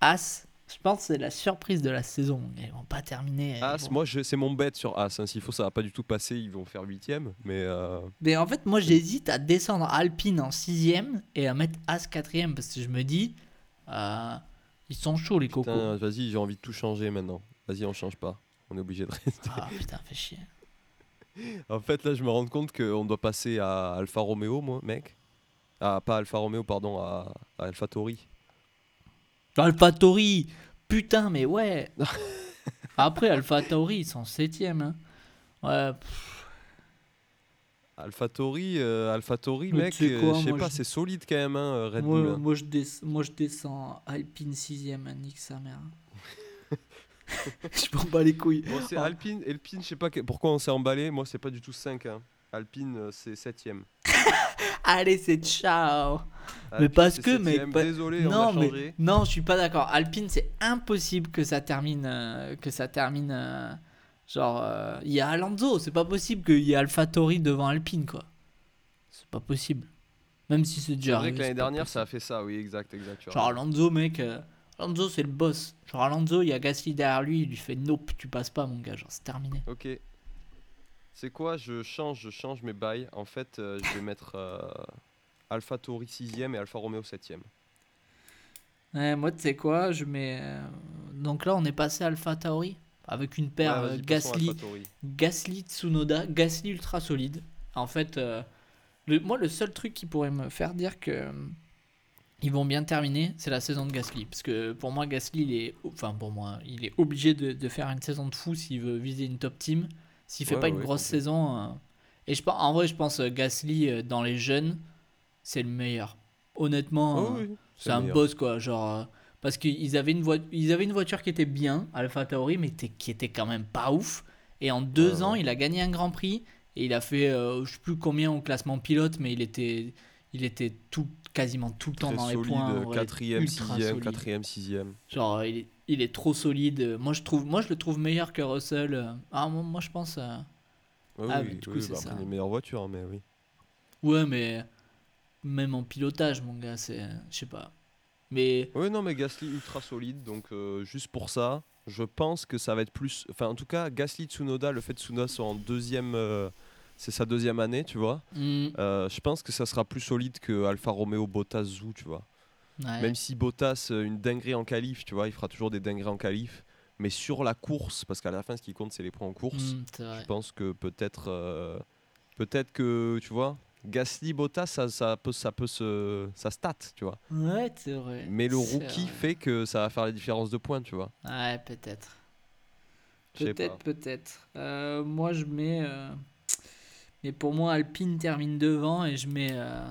As, je pense que c'est la surprise de la saison. Ils vont pas terminer. As, vont- moi, c'est mon bet sur As. hein. S'il faut, ça va pas du tout passer. Ils vont faire huitième. Mais euh, Mais en fait, moi, j'hésite à descendre Alpine en 6ème et à mettre As 4ème. Parce que je me dis, euh, ils sont chauds, les cocos. vas-y, j'ai envie de tout changer maintenant. Vas-y, on change pas. On est obligé de rester. Ah putain, fais chier. En fait, là, je me rends compte qu'on doit passer à Alfa Romeo, moi, mec. Ah, pas Alfa Romeo, pardon, à, à Alfa Tori. Alpha Tauri Putain, mais ouais Après, Alpha Tauri, ils sont 7ème. Hein. Ouais, pff, Alpha Tori, euh, Alpha mec, tu sais euh, quoi, je sais pas, je- c'est solide quand même, hein, Red moi, Bull. hein. moi, je des- moi, je descends Alpine 6ème, nique sa mère. je m'en bats les couilles. Bon, c'est Oh. Alpine. Alpine, je sais pas que- pourquoi on s'est emballé. Moi, c'est pas du tout 5. Alpine, euh, c'est 7ème. Allez, c'est ciao. Mais parce que, mec, pas- Désolé, on non, a mais non, je suis pas d'accord. Alpine, c'est impossible que ça termine, euh, que ça termine. euh, genre, euh, il y a Alonso, c'est pas possible qu'il y ait AlphaTauri devant Alpine, quoi. C'est pas possible. Même si c'est C'est déjà. vrai arrivé, que l'année c'est dernière, ça a fait ça. Oui, exact, exact. Genre. Alonso, mec. Alonso, c'est le boss. Genre Alonso, il y a Gasly derrière lui, il lui fait nope, tu passes pas, mon gars. Genre, c'est terminé. Ok. C'est quoi Je change, je change mes bails. En fait, euh, je vais mettre euh, Alpha Tauri 6ème et Alfa Romeo 7ème. Ouais, moi, tu sais quoi, je mets. euh, Donc là, on est passé Alpha Tauri avec une paire Gasly. Gasly Tsunoda, Gasly ultra solide. En fait, euh, le, moi, le seul truc qui pourrait me faire dire que euh, ils vont bien terminer, c'est la saison de Gasly. Parce que pour moi, Gasly, il est, enfin pour moi, il est obligé de, de faire une saison de fou s'il veut viser une top team. S'il fait Ouais, pas une ouais, grosse saison. euh, et je pense, en vrai, je pense euh, Gasly euh, dans les jeunes, c'est le meilleur. Honnêtement, Oh, oui, c'est un meilleur. boss quoi, genre parce qu'ils avaient une voiture, ils avaient une voiture qui était bien, Alpha Tauri, mais qui était quand même pas ouf. Et en deux ans, il a gagné un Grand Prix et il a fait, je sais plus combien au classement pilote, mais il était, il était tout, quasiment tout le temps Très dans les solide, points. en vrai, 4ème, ultra 6ème, solide. 4ème, 6ème. Genre, il est, il est trop solide. Moi, je trouve, moi, je le trouve meilleur que Russell. Ah, moi, moi, je pense. euh, Ouais, Ah, oui, mais du oui, coup, c'est bah, ça. après, les meilleures voitures, mais oui. Ouais, mais même en pilotage, mon gars, c'est, je sais pas. Mais Oui, non, mais Gasly ultra solide, donc euh, juste pour ça, je pense que ça va être plus. Enfin, en tout cas, Gasly Tsunoda, le fait que Tsunoda soit en deuxième. euh, c'est sa deuxième année, tu vois. hmm, Euh, je pense que ça sera plus solide que Alfa Romeo Bottas Zou, tu vois. ouais. Même si Bottas, euh, une dinguerie en qualif, tu vois, il fera toujours des dingueries en qualif. Mais sur la course, parce qu'à la fin, ce qui compte, c'est les points en course. Vrai. Je pense que peut-être. euh, peut-être que, tu vois, Gasly Bottas, ça, ça peut, ça peut se. Ça stat, tu vois. Ouais, c'est vrai. Mais le rookie vrai. fait que ça va faire la différence de points, tu vois. Ouais, peut-être. Peut-être, peut-être. Euh, moi, je mets. Mais pour moi, Alpine termine devant et je mets. euh,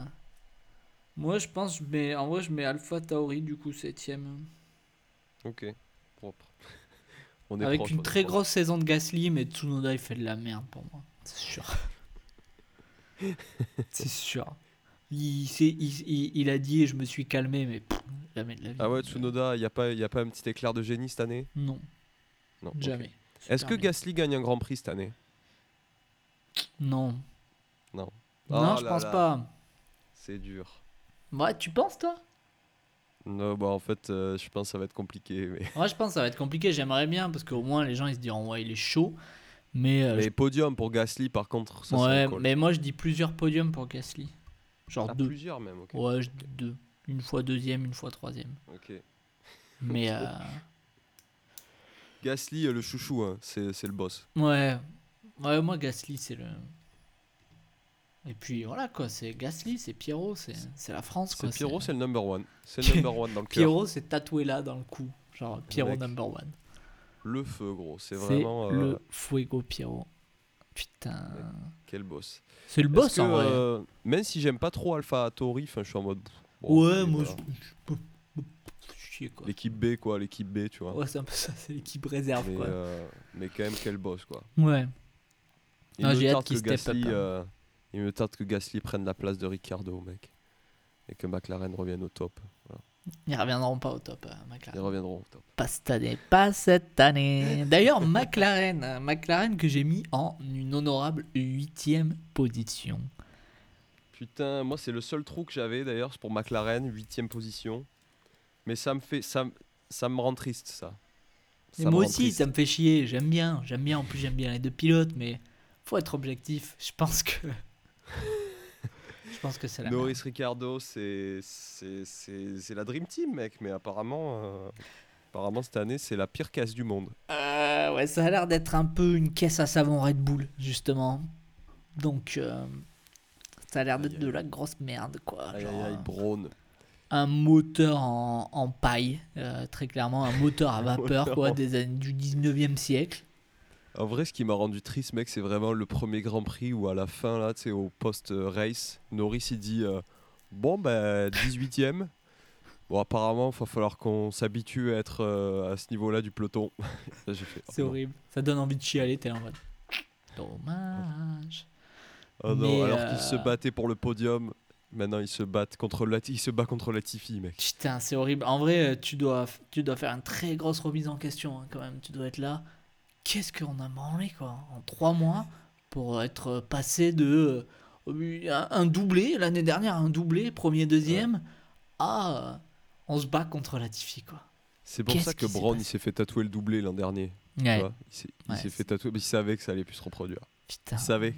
Moi, je pense, je mets. En vrai, je mets Alpha Tauri, du coup, 7ème. Ok, propre. On est Avec proche, une on est très proche. grosse saison de Gasly, mais Tsunoda, il fait de la merde pour moi. C'est sûr. c'est sûr. Il, s'est- il, il- il a dit et je me suis calmé, mais pff, jamais de la vie. Ah ouais, Tsunoda, il n'y a, pas- y a pas un petit éclair de génie cette année? Non, Non. jamais. Est-ce que Gasly gagne un grand prix cette année? Non. Non. non, Oh je là pense là. pas. C'est dur. Ouais, tu penses, toi? Non, bah en fait, euh, je pense que ça va être compliqué. Mais, Moi, je pense que ça va être compliqué. J'aimerais bien parce qu'au moins les gens ils se diront ouais, il est chaud. Mais, euh, pour Gasly, par contre, ça ouais, cool. mais moi je dis plusieurs podiums pour Gasly. Genre Ah, deux. plusieurs même, ok. Ouais, je dis deux. Une fois deuxième, une fois troisième. Ok. Mais euh, Gasly, euh, le chouchou, hein, c'est c'est le boss. ouais, ouais, moi Gasly c'est le. Et puis voilà quoi, c'est Gasly, c'est Pierrot, c'est la France quoi. Pierrot, c'est- le number one. C'est le number one dans le cœur. Pierrot, c'est tatoué là dans le cou. Genre Pierrot Mec. number one. Le feu, gros. C'est vraiment. euh, le Fuego Pierrot. Putain. Quel boss. C'est le boss que, en vrai. euh, même si j'aime pas trop Alpha Tauri, je suis en mode. bon, ouais, moi je. je- Chier quoi. L'équipe B, quoi, l'équipe B, tu vois. Ouais, c'est un peu ça, c'est l'équipe réserve mais, quoi. euh, mais quand même, quel boss, quoi. Ouais. Il Ah, me hâte tarde qu'il que up, Gasly, hein. euh, il me tarde que Gasly prenne la place de Ricardo, mec. Et que McLaren revienne au top. Voilà. Ils reviendront pas au top, euh, Ils McLaren. reviendront au top. Pas cette année, pas cette année. D'ailleurs, McLaren, euh, McLaren que j'ai mis en une honorable huitième position. Putain, moi, c'est le seul trou que j'avais d'ailleurs, c'est pour McLaren, huitième position. Mais ça me fait. Ça, me- ça me rend triste, ça. Et Ça me moi rend aussi, triste. ça me fait chier. J'aime bien, j'aime bien. En plus, j'aime bien les deux pilotes, mais faut être objectif. Je pense que. Je pense que c'est la Norris Ricardo, c'est la Dream Team, mec. Mais apparemment, euh, apparemment cette année, c'est la pire casse du monde. Euh, ouais, ça a l'air d'être un peu une caisse à savon Red Bull, justement. Donc, euh, ça a l'air d'être de la grosse merde, quoi. Aïe, Genre, aïe, euh, un moteur en, en paille, euh, très clairement, un moteur à vapeur, quoi, des années du 19e siècle. En vrai, ce qui m'a rendu triste, mec, c'est vraiment le premier Grand Prix où à la fin, là, tu sais, au post-race, Norris il dit euh, Bon, ben, 18ème. Bon, apparemment, il va falloir qu'on s'habitue à être euh, à ce niveau-là du peloton. Oh C'est non. horrible. Ça donne envie de chialer, t'es en mode. Dommage. Oh non, alors qu'ils se euh, battaient pour le podium, maintenant ils se battent contre Lati- il se bat contre Latifi, mec. Putain, c'est horrible. En vrai, tu dois, tu dois faire une très grosse remise en question hein, quand même. Tu dois être là. Qu'est-ce qu'on a branlé quoi en trois mois pour être passé de euh, un, doublé l'année dernière, un doublé premier deuxième à on se bat contre Latifi quoi. C'est pour Qu'est-ce ça que Brown il s'est fait tatouer le doublé l'an dernier. tu Ouais. vois. Il s'est il Ouais, s'est c'est- fait tatouer, mais il savait que ça allait plus se reproduire. Putain. Il savait.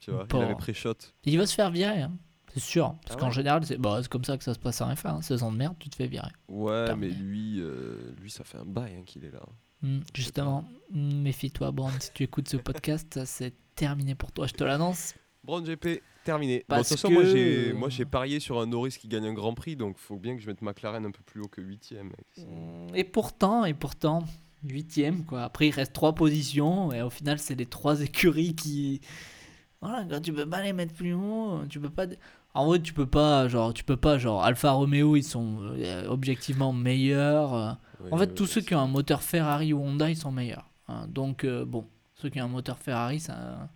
Tu vois, il avait pré-shot. Il va se faire virer, hein. c'est sûr. Parce Ah qu'en général, c'est bah, c'est comme ça que ça se passe en F1. hein. Saison de merde, tu te fais virer. Ouais, Putain, mais mais- lui, euh, lui, ça fait un bail hein, qu'il est là. Hmm, justement, hmm, méfie-toi, Brand. Si tu écoutes ce podcast, ça, c'est terminé pour toi, je te l'annonce. Brown GP, terminé. Bon, de Parce toute façon, moi que- j'ai, moi j'ai parié sur un Norris qui gagne un Grand Prix, donc faut bien que je mette McLaren un peu plus haut que 8 Et pourtant, et pourtant, huitième, quoi. Après, il reste trois positions, et au final, c'est les trois écuries qui. Voilà, quand tu peux pas les mettre plus haut, tu peux pas. En vrai, tu peux pas, genre, tu peux pas, genre, Alfa Romeo, ils sont euh, objectivement meilleurs. En fait, tous ceux qui ont un moteur Ferrari ou Honda, ils sont meilleurs. hein. Donc, euh, bon, ceux qui ont un moteur Ferrari, ça,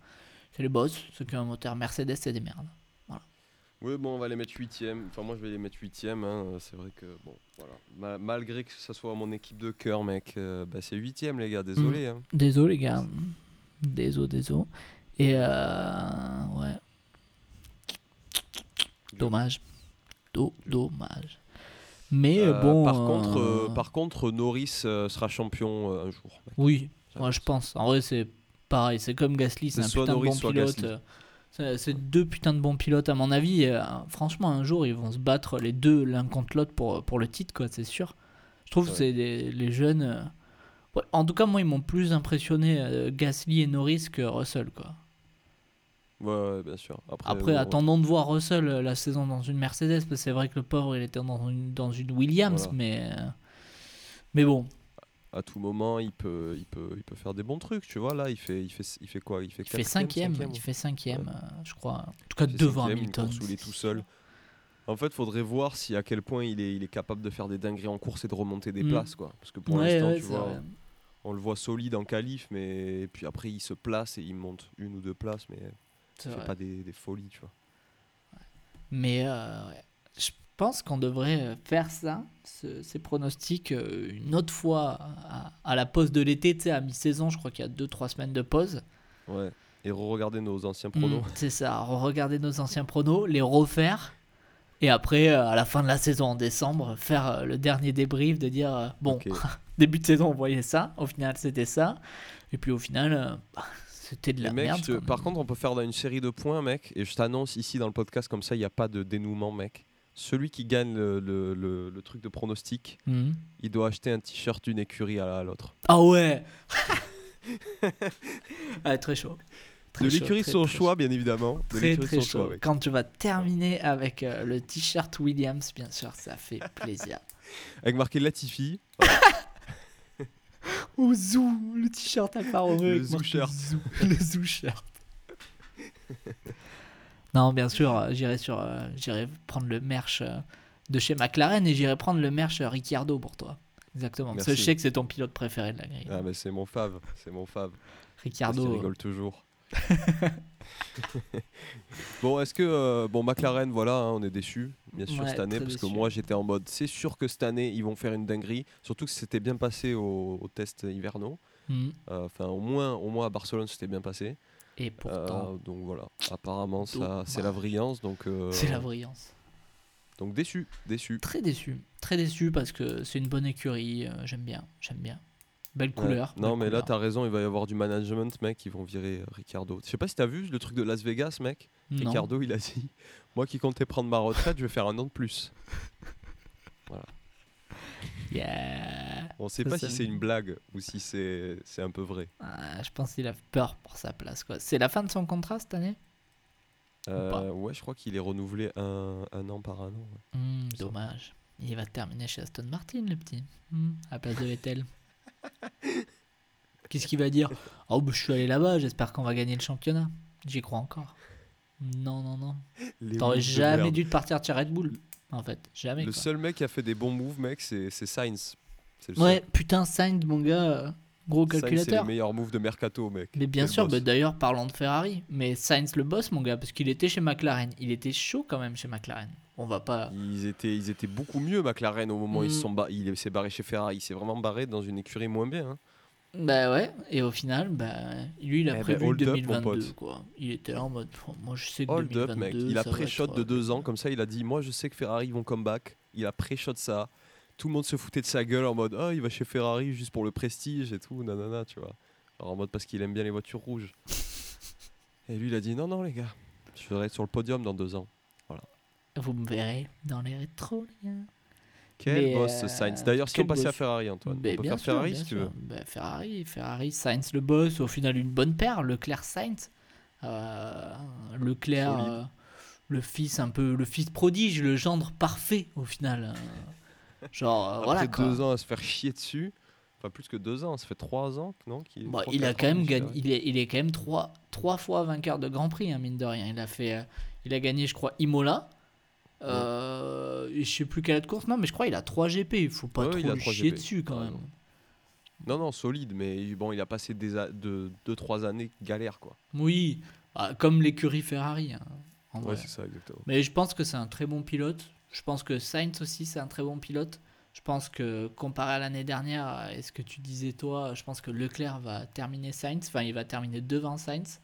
c'est les boss. Ceux qui ont un moteur Mercedes, c'est des merdes. Oui, bon, on va les mettre 8 Enfin, moi je vais les mettre 8 C'est vrai que, bon, voilà. Ma- malgré que ce soit mon équipe de cœur, mec, euh, bah, c'est 8 les gars, désolé. hein. Désolé, les gars. Désolé, désolé. Et euh, ouais, dommage. Do- dommage. Mais Euh, bon. par, contre, euh, euh, par contre, Norris euh, sera champion euh, un jour. mec. Oui, moi je pense. En vrai, c'est pareil. C'est comme Gasly, c'est un putain Norris, de bon pilote. Euh, C'est deux putains de bons pilotes, à mon avis. euh, franchement, un jour, ils vont se battre les deux l'un contre l'autre pour, pour le titre, quoi, c'est sûr. Je trouve que c'est des- les jeunes. euh, ouais, en tout cas, moi, ils m'ont plus impressionné euh, Gasly et Norris que Russell, quoi. Ouais, ouais, bien sûr. Après, Après, bon, attendons de voir Russell euh, la saison dans une Mercedes, parce que c'est vrai que le pauvre, il était dans une, dans une Williams, Voilà. mais. euh, mais bon, à tout moment, il peut, il peut, il peut faire des bons trucs, tu vois. Là, il fait, il fait, il fait quoi? Il fait il fait cinquième, cinquième, il fait cinquième, euh, je crois. En tout cas, devant Hamilton. où il est tout seul. En fait, faudrait voir si à quel point il est, il est capable de faire des dingueries en course et de remonter des Mm. places, quoi. Parce que pour l'instant, tu vois, vrai. on le voit solide en qualif, mais et puis après il se place et il monte une ou deux places, mais C'est vrai. pas des, des folies, tu vois. Mais euh, je pense qu'on devrait faire ça, ce- ces pronostics, euh, une autre fois à, à la pause de l'été, tu sais, à mi-saison, je crois qu'il y a 2-3 semaines de pause. Ouais. Et re-regarder nos anciens pronos. Mm, c'est ça, regarder nos anciens pronos, les refaire. Et après, euh, à la fin de la saison en décembre, faire le dernier débrief de dire bon, début de saison, on voyait ça, au final, c'était ça. Et puis au final, euh, bah, c'était de la mec, merde. je par contre, on peut faire une série de points, mec. Et je t'annonce ici dans le podcast, comme ça, il n'y a pas de dénouement, mec. Celui qui gagne le, le- le- le truc de pronostic, Mhm. il doit acheter un t-shirt d'une écurie à, l'autre. Ah ouais ah, Très chaud. Très De l'écurie très choix, bien évidemment. De Très choix, chaud. Quand tu vas terminer avec euh, le t-shirt Williams, bien sûr, ça fait plaisir. Avec marqué Latifi. Ou Zou, le t-shirt Alfa Romeo. Le avec Zou marqué shirt. Zou, Le Zou shirt. non, bien sûr, euh, j'irai sur, euh, j'irai prendre le merch euh, de chez McLaren et j'irai prendre le merch euh, Ricciardo pour toi. Exactement. Parce que je sais que c'est ton pilote préféré de la grille. Ah, mais c'est mon fave. C'est mon fave. Ricciardo. rigole toujours. bon, est-ce que euh, bon McLaren, voilà, hein, on est déçus, bien sûr Ouais, cette année, parce que moi j'étais en mode, c'est sûr que cette année ils vont faire une dinguerie, surtout que c'était bien passé aux au tests hivernaux. Mhm. Euh, Enfin, au moins, au moins à Barcelone, c'était bien passé. Et pourtant, Euh, donc voilà, apparemment ça, c'est la Dommage. vrillance, donc c'est la brillance. donc déçu, déçu. Très déçu. Très déçu parce que c'est une bonne écurie. j'aime bien. J'aime bien. Belle Ouais. couleur. Non, belle mais là couleur. t'as raison, il va y avoir du management, mec, ils vont virer euh, Ricardo. Je sais pas si t'as vu le truc de Las Vegas, mec. Non. Ricardo, il a dit, moi qui comptais prendre ma retraite, je vais faire un an de plus. Yeah. On sait Ça, pas si c'est une blague ou si c'est un peu vrai. Ah, je pense qu'il a peur pour sa place. quoi. C'est la fin de son contrat cette année? Euh, ouais, je crois qu'il est renouvelé un, un an par an. ouais. Hmm. Dommage. Il va terminer chez Aston Martin, le petit. Hmm, à la place de Vettel. Qu'est-ce qu'il va dire? Oh, bah, je suis allé là-bas, j'espère qu'on va gagner le championnat. J'y crois encore. Non, non, non. T'aurais jamais dû te partir de Red Bull. en fait. Jamais. Le quoi. seul mec qui a fait des bons moves, mec, c'est Sainz. Le Ouais, putain, Sainz, mon gars, euh, gros Sainz, c'est les calculateur. meilleurs moves de mercato, mec. Mais bien sûr, bah, d'ailleurs, parlant de Ferrari, mais Sainz le boss, mon gars, parce qu'il était chez McLaren. Il était chaud quand même chez McLaren. On va pas. Ils étaient, ils étaient beaucoup mieux, McLaren, au moment où ils se Mm. sont il s'est barré chez Ferrari. Il s'est vraiment barré dans une écurie moins bien. hein. Bah ouais, et au final, bah, lui, il a Eh ben, prévu up, mon 2022, pote. quoi. Il était là en mode, moi je sais que Hold 2022, up, mec. Il a pré-shot de deux ans, comme ça, il a dit Moi, je sais que Ferrari vont come back. Il a pré-shot ça. Tout le monde se foutait de sa gueule en mode Ah, il va chez Ferrari juste pour le prestige et tout, nanana, tu vois. Alors, en mode parce qu'il aime bien les voitures rouges. Et lui, il a dit Non, non, les gars, je vais être sur le podium dans deux ans. Vous me verrez dans les rétros, les gars. Quel Mais, boss, euh, Sainz. D'ailleurs, si on passait à. Ferrari, Antoine, Mais on peut faire sûr, Ferrari si tu veux. Bah, Ferrari, Ferrari, Sainz le boss, au final une bonne paire, Leclerc Sainz. Euh, Leclerc, euh, le fils un peu, le fils prodige, le gendre parfait au final. euh. Genre euh, Après voilà quoi. deux ans à se faire chier dessus. Enfin, plus que deux ans, ça fait trois ans, non Bon, trois, il a quand même gagné, il est, il est quand même trois, trois fois vainqueur de Grand Prix, hein, mine de rien. Il a fait, euh, il a gagné, je crois, Imola. Euh, et je sais plus quelle autre course, non, mais je crois qu'il a 3 GP. Il faut pas Ouais, trop il a lui trois chier GP, dessus quand même. Non, non, solide, mais bon, il a passé des a- de, deux, trois années galère, quoi. Oui, ah, comme l'écurie Ferrari. hein, en Ouais, vrai. c'est ça, exactement. Mais je pense que c'est un très bon pilote. Je pense que Sainz aussi, c'est un très bon pilote. Je pense que comparé à l'année dernière, et ce que tu disais toi, je pense que Leclerc va terminer Sainz. Enfin, il va terminer devant Sainz.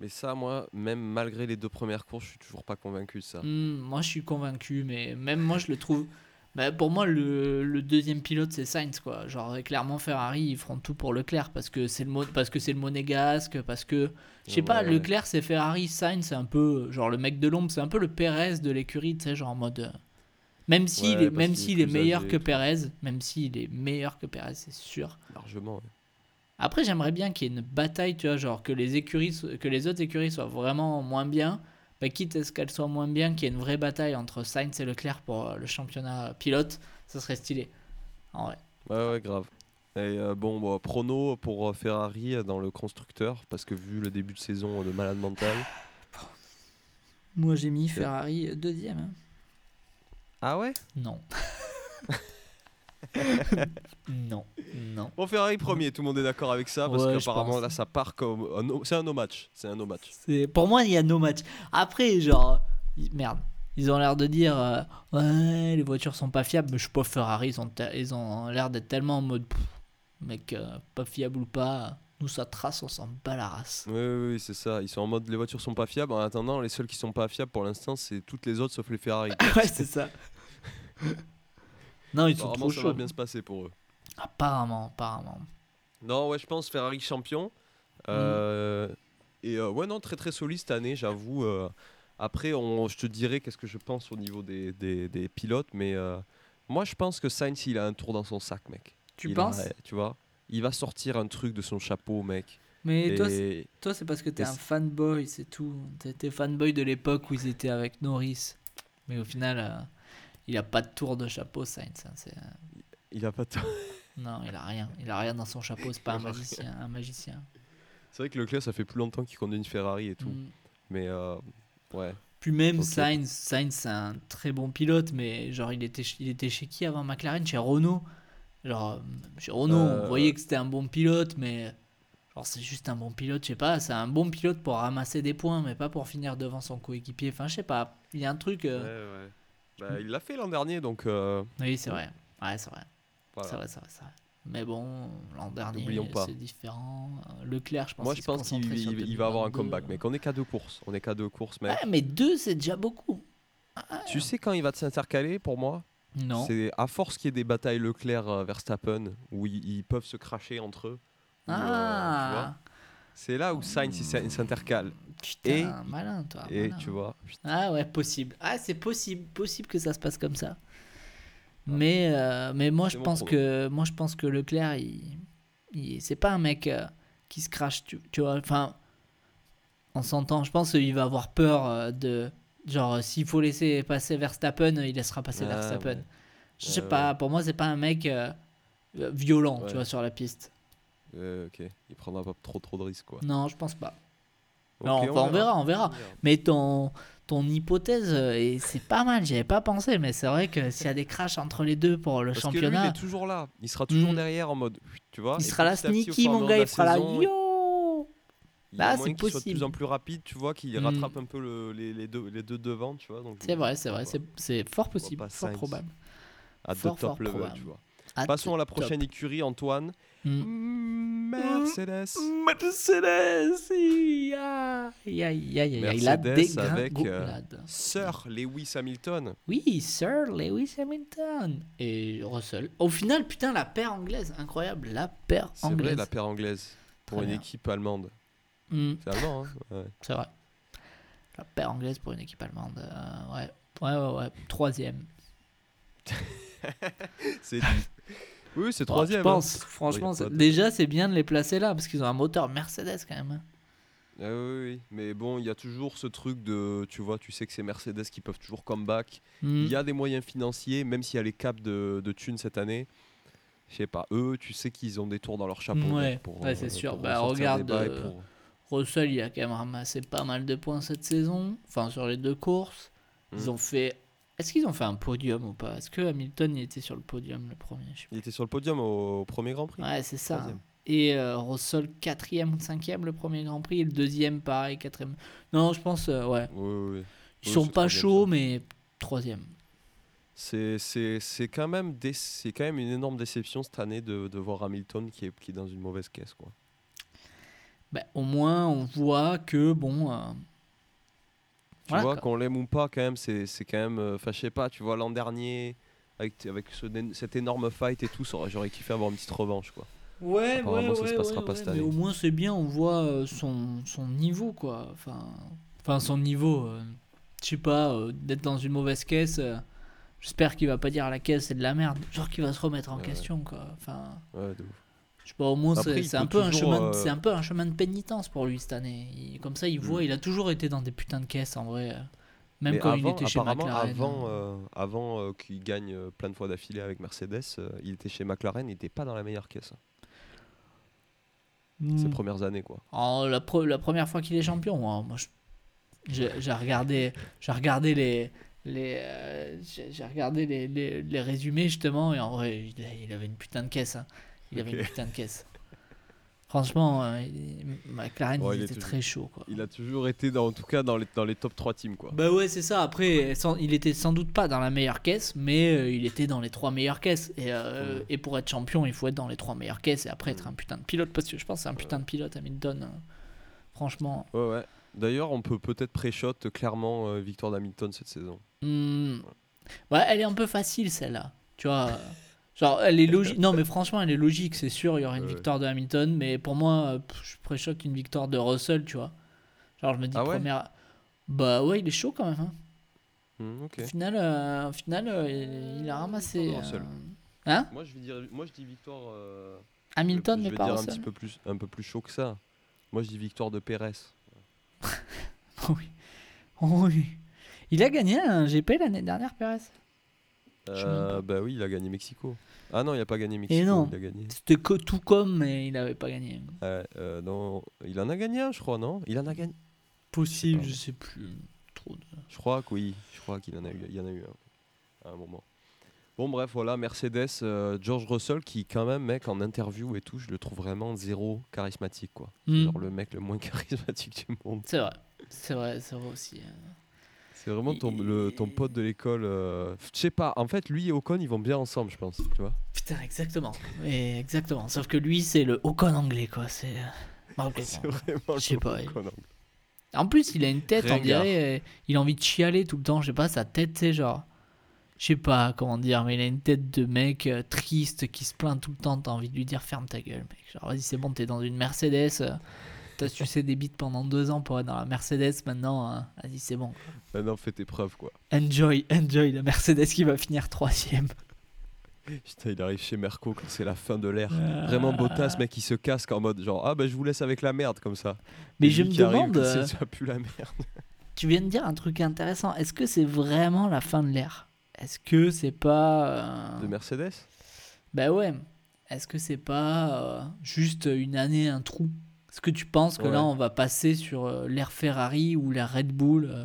Mais ça, moi, même malgré les deux premières courses, je suis toujours pas convaincu de ça. Hmm, moi, je suis convaincu, mais même moi, je le trouve. Bah, pour moi, le, le deuxième pilote, c'est Sainz, quoi. Genre, clairement, Ferrari, ils feront tout pour Leclerc parce que c'est le, mo- parce que c'est le monégasque, parce que. Je sais pas. Leclerc, c'est Ferrari, Sainz, c'est un peu. Genre, le mec de l'ombre, c'est un peu le Pérez de l'écurie, tu sais, genre en mode. euh, Même s'il Ouais, est, même est s'il est plus meilleur que. Pérez, même s'il est meilleur que Pérez, c'est sûr. Largement, ouais. Après, j'aimerais bien qu'il y ait une bataille, tu vois, genre que les écuries, que les autres écuries soient vraiment moins bien. Bah, quitte à ce qu'elles soient moins bien, qu'il y ait une vraie bataille entre Sainz et Leclerc pour euh, le championnat pilote, ça serait stylé. En vrai. Ouais, ouais, grave. Et euh, bon, bon, prono pour euh, Ferrari dans le constructeur, parce que vu le début de saison de malade mental. Moi, j'ai mis Ferrari deuxième. hein. Ah ouais? Non. non, non. Bon, Ferrari premier, tout le monde est d'accord avec ça, parce Ouais, qu'apparemment là ça part comme. C'est un no match. C'est un no match. Pour moi il y a no match. Après genre ils- merde, ils ont l'air de dire euh, ouais les voitures sont pas fiables, mais je suis pas Ferrari, ils ont ils ont l'air d'être tellement en mode pff, mec euh, pas fiable ou pas, nous ça trace, on s'en bat la race. Oui, oui, oui, c'est ça. Ils sont en mode les voitures sont pas fiables. En attendant, les seuls qui sont pas fiables pour l'instant, c'est toutes les autres sauf les Ferrari. ouais c'est ça. non ils sont Apparemment, trop ça chauds. va bien se passer pour eux. Apparemment, apparemment. Non, ouais, je pense Ferrari champion. Euh, Et euh, ouais, non, très très solide cette année, j'avoue. euh. Après, on, je te dirai qu'est-ce que je pense au niveau des, des, des pilotes, mais euh, moi je pense que Sainz il a un tour dans son sac, mec. Tu Il penses? a- Tu vois? Il va sortir un truc de son chapeau, mec. Mais toi c'est- Et toi c'est parce que t'es et un fanboy, c'est tout. T'es fanboy de l'époque où ils étaient avec Norris. Mais au final euh, il a pas de tour de chapeau Sainz. hein, c'est- il a pas de- Non, il a rien. Il a rien dans son chapeau. C'est pas un magicien. Un magicien. C'est vrai que Leclerc, ça fait plus longtemps qu'il conduit une Ferrari et tout. Mm. Mais euh, ouais. Puis même. Sainz, Sainz c'est un très bon pilote, mais genre il était, il était chez qui avant McLaren? Chez Renault. Genre euh, chez Renault, Euh, on voyait que c'était un bon pilote, mais genre c'est juste un bon pilote. Je sais pas, c'est un bon pilote pour ramasser des points, mais pas pour finir devant son coéquipier. Enfin, je sais pas. Il y a un truc. euh, Ouais, ouais. Bah, il l'a fait l'an dernier, donc euh, Oui, c'est vrai. Ouais, c'est vrai. voilà. C'est vrai, c'est vrai, c'est vrai. Mais bon, l'an dernier, c'est différent. Euh, Leclerc, je pense Moi, qu'il je se pense qu'il il- va avoir un 2022. comeback, mec. On est qu'à deux courses. On est qu'à deux courses, mec. Ouais, mais deux, c'est déjà beaucoup. Tu sais quand il va s'intercaler pour moi? Non. C'est à force qu'il y ait des batailles Leclerc-Verstappen où ils, ils peuvent se cracher entre eux. où, euh, tu vois, Ah, c'est là où Sainz il s'in- il s'intercale. putain, Et- malin, toi. Et malin. tu vois. Ah ouais, possible. Ah, c'est possible, possible que ça se passe comme ça. Mais, euh, mais moi, je pense que moi, je pense que Leclerc, il, il- c'est pas un mec euh, qui se crache, tu, tu vois. Enfin, on s'entend. Je pense qu'il va avoir peur euh, de, genre, s'il faut laisser passer Verstappen, il laissera passer Ah, Verstappen. ouais. Je sais Ouais, pas. Pour moi, c'est pas un mec violent, tu vois, sur la piste. Euh, ok. Il prendra pas trop trop de risques quoi. Non, je pense pas. Non, on verra, on verra. Mais ton, ton hypothèse, euh, et c'est pas mal, j'y avais pas pensé, mais c'est vrai que s'il y a des crashs entre les deux pour le Parce que lui, il championnat, est toujours là. Il sera toujours Mm. derrière en mode, tu vois. il sera là sneaky, mon gars, il fera là yo Il Là, c'est qu'il soit de possible. plus en plus rapide, tu vois, qu'il rattrape un peu le- les, les deux, les deux devant, tu vois. C'est vrai, c'est vrai, c'est fort possible, fort probable. À de fort, top fort level, probable. tu vois. Passons à la top. prochaine écurie, Antoine. Mm. Mercedes. Mercedes, a Mercedes avec, euh. Sir Lewis Hamilton. Oui, Sir Lewis Hamilton et Russell. Au final, putain, la paire anglaise, incroyable, la paire C'est anglaise. vrai, la paire anglaise. Pour Très une bien. équipe allemande. C'est allemand, hein ouais. c'est vrai. La paire anglaise pour une équipe allemande, euh, ouais. Ouais, ouais, ouais. Troisième. C'est. Oui, c'est Bon, troisième. je hein. pense, franchement, c'est- pas déjà, c'est bien de les placer là parce qu'ils ont un moteur Mercedes quand même. hein. Ah oui, oui, mais bon, il y a toujours ce truc de, tu vois, tu sais que c'est Mercedes qui peuvent toujours comeback. Hmm. Il y a des moyens financiers, même s'il y a les caps de, de thunes cette année. Je sais pas, eux, tu sais qu'ils ont des tours dans leur chapeau. Ouais, donc, ouais, c'est euh, sûr. Bah, ressortir regarde, des bails, euh, pour- Russell, il a quand même ramassé pas mal de points cette saison. Enfin, sur les deux courses. Ils Mm. ont fait. Est-ce qu'ils ont fait un podium ou pas? Est-ce que Hamilton il était sur le podium le premier? Je sais Il était sur le podium au, au premier Grand Prix. Ouais, c'est ça. Troisième. Et euh, Russell, quatrième ou cinquième le premier Grand Prix. Et le deuxième, pareil, quatrième. Non, je pense, euh, ouais. Oui, oui, oui. Ils sont pas chauds, ça. mais troisième. C'est, quand même c'est quand même une énorme déception cette année de, de voir Hamilton qui est, qui est dans une mauvaise caisse. Quoi. Bah, au moins, on voit que, bon. euh, Tu vois, qu'on l'aime ou pas, quand même, c'est, c'est quand même. euh, Enfin, je sais pas, tu vois, l'an dernier, avec, avec ce, cet énorme fight et tout, j'aurais kiffé avoir une petite revanche. Quoi. Ouais, ça se passera pas cette mais année. au moins c'est bien, on voit euh, son, son niveau quoi. Enfin, enfin son niveau. euh, je sais pas, euh, d'être dans une mauvaise caisse. euh, J'espère qu'il va pas dire à la caisse c'est de la merde. Genre qu'il va se remettre en Ouais, question quoi. Enfin, Ouais, de ouf. Je sais pas, au moins c'est un peu un chemin, de- euh, un peu un chemin de pénitence pour lui cette année. Il- comme ça, il voit, Mm. il a toujours été dans des putains de caisses en vrai. Même Mais quand il était chez apparemment, McLaren. Avant, euh, avant euh, qu'il gagne plein de fois d'affilée avec Mercedes, il était chez McLaren, il n'était pas dans la meilleure caisse. hein, Mm. Ses premières années, quoi. En- la, pre- la première fois qu'il est champion, hein, moi, je- j'ai regardé, regardé les, les, euh, j'ai regardé les, les, les résumés justement et en vrai, il avait une putain de caisse. hein. Il avait Ok. une putain de caisse. Franchement, euh, McLaren, Ouais, il, il est était toujours- très chaud. Quoi. Il a toujours été, dans, en tout cas, dans les, dans les top 3 teams, quoi. Bah ouais, c'est ça. Après, sans- il était sans doute pas dans la meilleure caisse, mais euh, il était dans les trois meilleures caisses. Et, euh, et pour être champion, il faut être dans les trois meilleures caisses et après être un putain de pilote. Parce que je pense que c'est un putain de pilote, Hamilton. euh, Franchement. Ouais, ouais. D'ailleurs, on peut peut-être pré-shot clairement euh, victoire d'Hamilton cette saison. Hmm. Ouais, elle est un peu facile celle-là. Tu vois. Genre, elle est logique. Non, mais franchement, elle est logique. C'est sûr, il y aura une Ouais. victoire de Hamilton. Mais pour moi, euh, je préchote une victoire de Russell, tu vois. Genre, je me dis Ah ouais première. Bah ouais, il est chaud quand même. hein. Ok. Au final, euh, au final euh, il, a ramassé. Euh, Hein Moi, je vais dire, moi, je dis victoire. Hamilton, mais pas dire un Russell. petit peu plus, un peu plus chaud que ça. Moi, je dis victoire de Pérez. oui. oui. Il a gagné un GP l'année dernière, Euh, pas. bah oui, il a gagné Mexico. Ah non, il a pas gagné Mexico. Et non. Il a gagné. C'était co- tout comme, mais il n'avait pas gagné. Euh, non, il en a gagné un, je crois, non? Il en a gagné. Possible, Je je sais plus. Trop de... Je crois que oui. Je crois qu'il en a eu. Il y en a eu un à un moment. Bon bref, voilà Mercedes, euh, George Russell qui quand même mec en interview et tout, je le trouve vraiment zéro charismatique quoi. Hmm. Genre le mec le moins charismatique du monde. C'est vrai. C'est vrai, c'est vrai aussi. euh. C'est vraiment ton, le, ton pote de l'école. euh, Je sais pas. En fait, lui et Ocon, ils vont bien ensemble, je pense. Tu vois. Putain, exactement. Et exactement. Sauf que lui, c'est le Ocon anglais, quoi. C'est. euh, C'est vraiment. Je sais le pas, Ocon anglais. En plus, il a une tête, on Ringard. dirait. euh, Il a envie de chialer tout le temps. Je sais pas, sa tête, c'est genre. Je sais pas comment dire, mais il a une tête de mec triste qui se plaint tout le temps. T'as envie de lui dire ferme ta gueule, mec. Genre, vas-y, c'est bon, t'es dans une Mercedes. Euh, T'as sucé des bites pendant deux ans pour être dans la Mercedes. Maintenant, hein, vas-y, c'est bon. Maintenant, fais tes preuves quoi. Enjoy, enjoy la Mercedes qui va finir troisième. Putain, il arrive chez Merco quand c'est la fin de l'ère. Vraiment Bottas, mec, il se casque en mode genre ah bah je vous laisse avec la merde comme ça. Mais Et je me arrive demande. quand euh, ça pue la merde. Tu viens de dire un truc intéressant. Est-ce que c'est vraiment la fin de l'ère? Est-ce que c'est pas. euh, De Mercedes? Bah ouais. Est-ce que c'est pas euh, juste une année, un trou? Est-ce que tu penses que Ouais. là, on va passer sur euh, l'ère Ferrari ou l'ère Red Bull euh,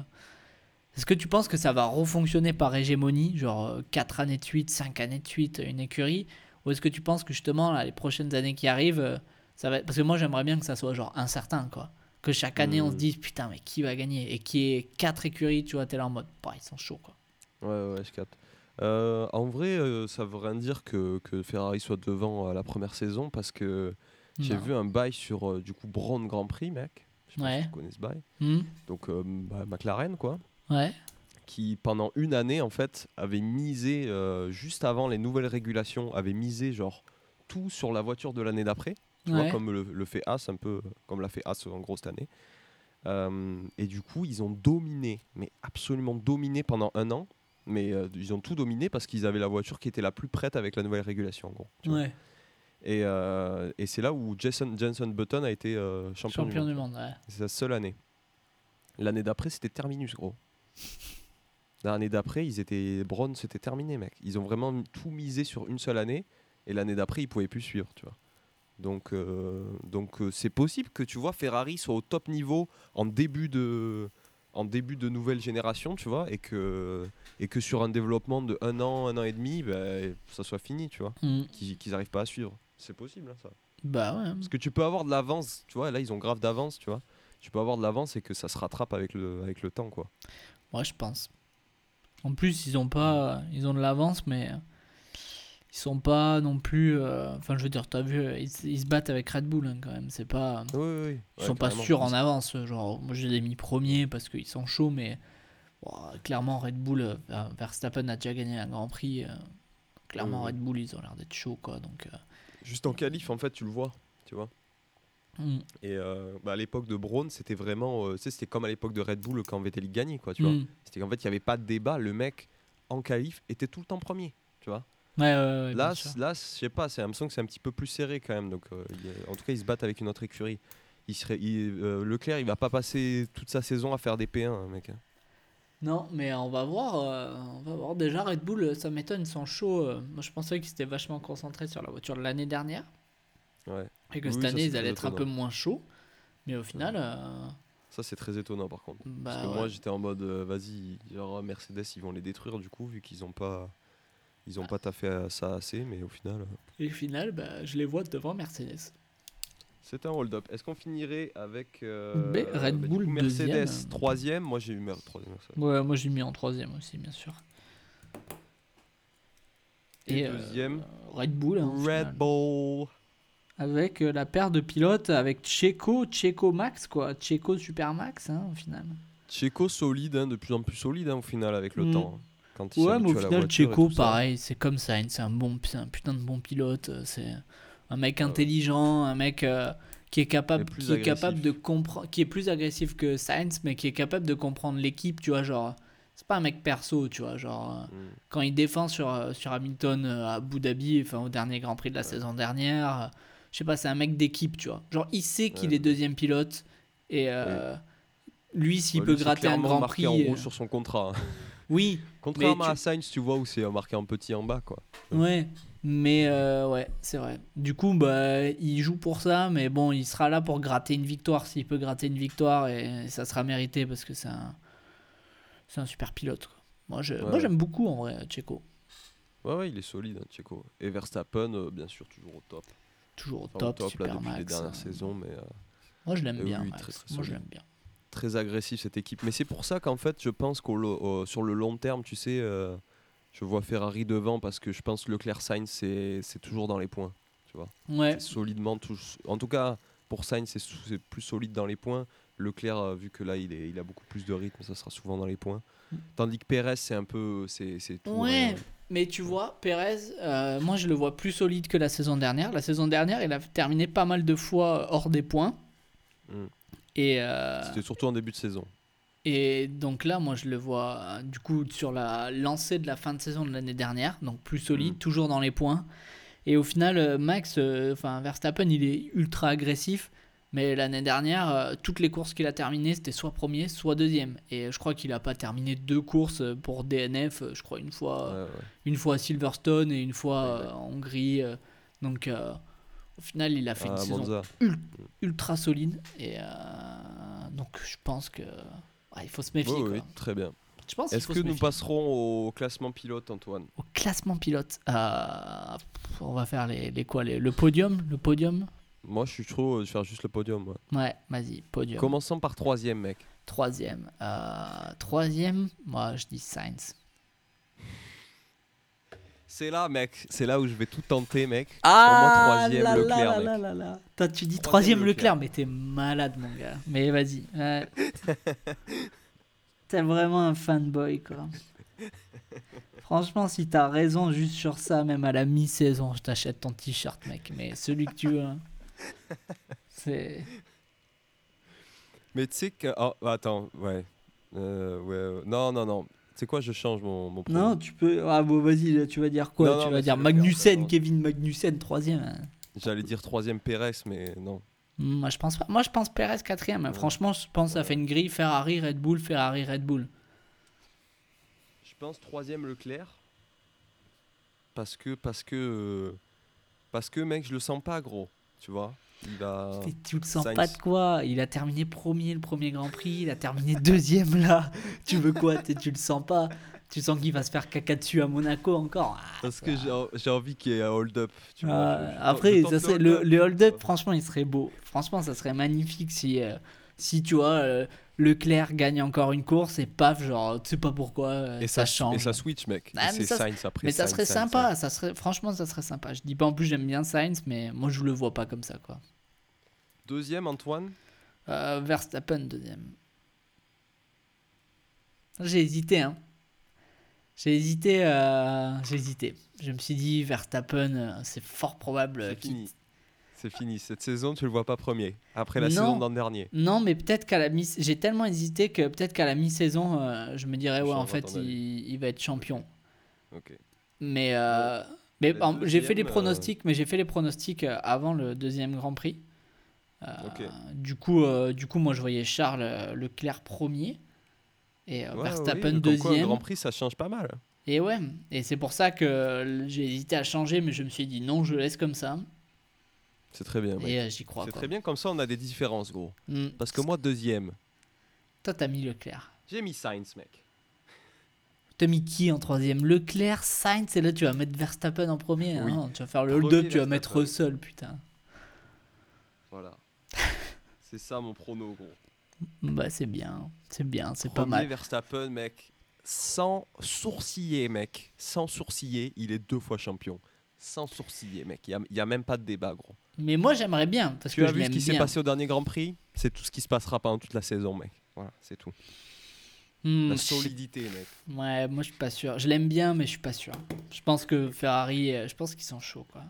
Est-ce que tu penses que ça va refonctionner par hégémonie, genre 4 années de suite, 5 années de suite, une écurie? Ou est-ce que tu penses que justement, là, les prochaines années qui arrivent, euh, ça va... Parce que moi, j'aimerais bien que ça soit genre incertain, quoi. Que chaque année, on se Mm. dise, putain, mais qui va gagner? Et qu'il y ait 4 écuries, tu vois, t'es là en mode, bah, ils sont chauds, quoi. Ouais, ouais, je capte. Euh, en vrai, euh, ça veut rien dire que, que Ferrari soit devant à la première saison parce que j'ai vu un bail sur euh, du coup Brown Grand Prix, mec. Je sais pas Ouais. si tu connais ce bail. Hmm Donc euh, bah, McLaren, quoi. Ouais. Qui pendant une année, en fait, avait misé, euh, juste avant les nouvelles régulations, avait misé genre tout sur la voiture de l'année d'après. Tu vois, Ouais. comme le, le fait As, un peu comme l'a fait As en gros cette année. Euh, et du coup, ils ont dominé, mais absolument dominé pendant un an. Mais euh, ils ont tout dominé parce qu'ils avaient la voiture qui était la plus prête avec la nouvelle régulation, en gros. tu vois. Et, euh, et c'est là où Jason, Jenson Button a été euh, champion, Champion du monde. monde, ouais. C'est sa seule année. L'année d'après, c'était terminus, gros. L'année d'après, ils étaient Brown, c'était terminé, mec. Ils ont vraiment tout misé sur une seule année. Et l'année d'après, ils pouvaient plus suivre, tu vois. Donc, euh, donc c'est possible que tu vois Ferrari soit au top niveau en début de, en début de nouvelle génération, tu vois, et que, et que sur un développement de un an, un an et demi, ben, ça soit fini, tu vois, Hmm. qu'ils qu'ils arrivent pas à suivre. C'est possible, hein, ça. Bah ouais. Parce que tu peux avoir de l'avance, tu vois, là ils ont grave d'avance, tu vois. Tu peux avoir de l'avance et que ça se rattrape avec le, avec le temps, quoi. Moi, je pense. En plus, ils ont pas, ils ont de l'avance, mais ils sont pas non plus. euh, Enfin, je veux dire, t'as vu, ils, ils se battent avec Red Bull hein, quand même. C'est pas, Oui, oui, oui. ils Ouais, sont pas sûrs en avance. Genre, moi, je les ai mis premiers parce qu'ils sont chauds, mais bon, clairement, Red Bull, euh, Verstappen a déjà gagné un Grand Prix. euh, clairement. Red Bull, ils ont l'air d'être chauds, quoi. Donc, Juste en qualif, en fait, tu le vois, tu vois. hmm. Et euh, bah, à l'époque de Braun, c'était vraiment, euh, c'était comme à l'époque de Red Bull quand Vettel gagnait, quoi, tu vois. Hmm. C'était qu'en fait, il n'y avait pas de débat. Le mec, en qualif, était tout le temps premier, tu vois. Ouais, ouais, ouais, là, là, je sais pas, c'est que c'est un petit peu plus serré quand même. Donc, euh, a- en tout cas, ils se battent avec une autre écurie. Il serait, il- euh, Leclerc, il va pas passer toute sa saison à faire des P1, hein, mec. Non, mais on va voir. euh, on va voir. Déjà, Red Bull, euh, ça m'étonne, ils sont chauds. euh. Moi, je pensais qu'ils étaient vachement concentrés sur la voiture de l'année dernière. Ouais. Et que Oui, cette ça, année, c'est ils très allaient être un peu étonnant. moins chauds. Mais au final, euh, Ça, c'est très étonnant par contre. bah, Parce que ouais. moi, j'étais en mode, euh, vas-y, genre Mercedes, ils vont les détruire du coup, vu qu'ils ont pas, ils ont pas taffé à ça assez, mais au final, euh, Et au final, bah, je les vois devant Mercedes. C'est un hold-up. Est-ce qu'on finirait avec euh, B, Red du Bull coup, Mercedes deuxième. troisième? Moi, j'ai eu Mer- troisième. Mercedes. Ouais, moi, j'ai mis en troisième aussi, bien sûr. Et, euh, deuxième, Red Bull. hein. Red Bull. Avec euh, la paire de pilotes, avec Checo, Checo Max, quoi. Checo Super Max, hein, au final. Checo solide, hein, de plus en plus solide hein, au final avec le Mm. temps. hein, Quand il Ouais, mais au final, et Checo, pareil, c'est comme ça. C'est un, bon, un putain de bon pilote. C'est un mec ouais. intelligent, un mec euh, qui est capable, plus qui est capable de comprendre, qui est plus agressif que Sainz, mais qui est capable de comprendre l'équipe, tu vois, genre. C'est pas un mec perso, tu vois, genre. euh, Mm. Quand il défend sur, euh, sur Hamilton euh, à Abu Dhabi, enfin au dernier Grand Prix de la saison dernière, euh, je sais pas, c'est un mec d'équipe, tu vois. Genre, il sait qu'il Ouais. est deuxième pilote et euh, lui, s'il peut lui, gratter un Grand marqué Prix. en euh, rouge sur son contrat. hein. Oui, Contrairement tu- à Sainz, tu vois où c'est euh, marqué en petit en bas, quoi. Ouais, mais euh, ouais, c'est vrai. Du coup, bah, il joue pour ça, mais bon, il sera là pour gratter une victoire s'il peut gratter une victoire et ça sera mérité parce que c'est un, c'est un super pilote. quoi. Moi, je, moi, j'aime beaucoup en vrai Checo. Ouais, ouais, il est solide, hein, Checo. Et Verstappen, euh, bien sûr, toujours au top. Toujours au Enfin, top, au top super là, depuis les max. dernières saisons, mais euh, Moi, je l'aime bien. Max. très, très Moi, je l'aime bien. très agressif cette équipe. Mais c'est pour ça qu'en fait, je pense qu'au sur le long terme, tu sais, je vois Ferrari devant parce que je pense que Leclerc Sainz, c'est toujours dans les points. Tu vois, Ouais, solidement. tous- En tout cas, pour Sainz, c'est plus solide dans les points. Leclerc, euh, vu que là, il, est, il a beaucoup plus de rythme, ça sera souvent dans les points. Tandis que Perez, c'est un peu. C'est tout. Mm. Ouais. mais tu vois, Perez, euh, moi, je le vois plus solide que la saison dernière. La saison dernière, il a terminé pas mal de fois hors des points. Mm. Et, euh, C'était surtout en début de saison. Et donc là, moi, je le vois du coup sur la lancée de la fin de saison de l'année dernière, donc plus solide, Mhm. toujours dans les points. Et au final, euh, Max, euh, enfin Verstappen, il est ultra agressif, mais l'année dernière, euh, toutes les courses qu'il a terminées, c'était soit premier, soit deuxième. Et je crois qu'il a pas terminé deux courses pour DNF, je crois une fois, Ouais, ouais. une fois à Silverstone et une fois euh, en Hongrie. donc au final, il a fait une À saison ultra solide. Et donc je pense que ouais, il faut se méfier. Ouais, quoi. ouais, très bien. Je pense qu'il Est-ce que nous passerons au classement pilote, Antoine? Au classement pilote, euh, on va faire les, les quoi les- Le podium Le podium? Moi, je suis trop de faire juste le podium. ouais. Ouais, vas-y, podium. Commençons par troisième, mec. Troisième. Euh, troisième, moi je dis Sainz. C'est là, mec. C'est là où je vais tout tenter, mec. Ah troisième, là Leclerc, là mec. tu dis Troisième, troisième Leclerc, Leclerc. mais t'es malade, mon gars. Mais vas-y. ouais. T'es vraiment un fanboy, quoi. Franchement, si t'as raison juste sur ça, même à la mi-saison, je t'achète ton t-shirt, mec. Mais celui que tu veux, hein, c'est. Mais tu sais que. Oh, attends, ouais. Euh, ouais, euh, Non, non, non. Tu sais quoi, je change mon, mon. Non, tu peux. Ah bon, vas-y, là, tu vas dire quoi? Non, Tu vas dire c'est Magnussen. Kevin Magnussen, troisième. hein. J'allais dire troisième Pérez, mais non. Moi, je pense pas. Moi, je pense Perez quatrième. hein. Ouais. Franchement, je pense que ça fait une grille Ferrari, Red Bull, Ferrari, Red Bull. Je pense troisième Leclerc. Parce que, parce que, euh, parce que, mec, je le sens pas gros. Tu vois Il a. Mais tu le sens Sainz. pas de quoi Il a terminé premier le premier Grand Prix, il a terminé deuxième là. Tu veux quoi? Tu le sens pas Tu sens qu'il va se faire caca dessus à Monaco encore Ah, Parce ça- que j'ai envie qu'il y ait un hold-up. Ah, après, ça serait- le, le hold-up, franchement, il serait beau. Franchement, ça serait magnifique si, euh, si tu vois, euh, Leclerc gagne encore une course et paf, genre, tu sais pas pourquoi, euh, Et ça, ça, change. et ça switch, mec. Ah, et mais c'est ça- Sainz après. mais ça Sainz, serait Sainz, sympa, ça serait, franchement, ça serait sympa. Je dis pas en plus, j'aime bien Sainz, mais moi, je le vois pas comme ça, quoi. Deuxième, Antoine. Euh, Verstappen, deuxième. J'ai hésité, hein. J'ai hésité, euh, j'ai hésité. Je me suis dit, Verstappen, c'est fort probable qu'il... C'est fini. Cette saison, tu le vois pas premier. Après la Non. saison d'an dernier. Non, mais peut-être qu'à la mi... J'ai tellement hésité que peut-être qu'à la mi-saison, euh, je me dirais, ouais, en fait, il... il va être champion. Ok. Mais, euh, mais j'ai fait les deuxième, euh, pronostics, mais j'ai fait les pronostics avant le deuxième Grand Prix. Du coup, du coup, moi, je voyais Charles Leclerc premier et Ouais, Verstappen oui, comme quoi, le deuxième. Grand Prix, ça change pas mal. Et ouais, et c'est pour ça que j'ai hésité à changer, mais je me suis dit non, je laisse comme ça. C'est très bien. mec. Et euh, j'y crois. C'est très bien. Comme ça, on a des différences, gros. Mm. Parce que moi, deuxième, Toi, t'as mis Leclerc. j'ai mis Sainz, mec. T'as mis qui en troisième? Leclerc, Sainz, et là tu vas mettre Verstappen en premier. Oui. hein. Tu vas faire le hold-up, tu vas mettre. Russell, putain. Voilà. c'est ça mon prono, gros. Bah c'est bien, c'est bien, c'est pas Premier mal. Verstappen, mec. Sans sourciller, mec. Sans sourciller, il est deux fois champion. Sans sourciller, mec. Il n'y a, même pas de débat, gros. Mais moi j'aimerais bien, parce Tu que as je vu ce qui s'est passé au dernier Grand Prix? C'est tout ce qui se passera pendant toute la saison, mec. Voilà, c'est tout. Hmm, La solidité, mec. Ouais, moi je suis pas sûr. Je l'aime bien, mais je suis pas sûr. Je pense que Ferrari, euh, je pense qu'ils sont chauds, quoi.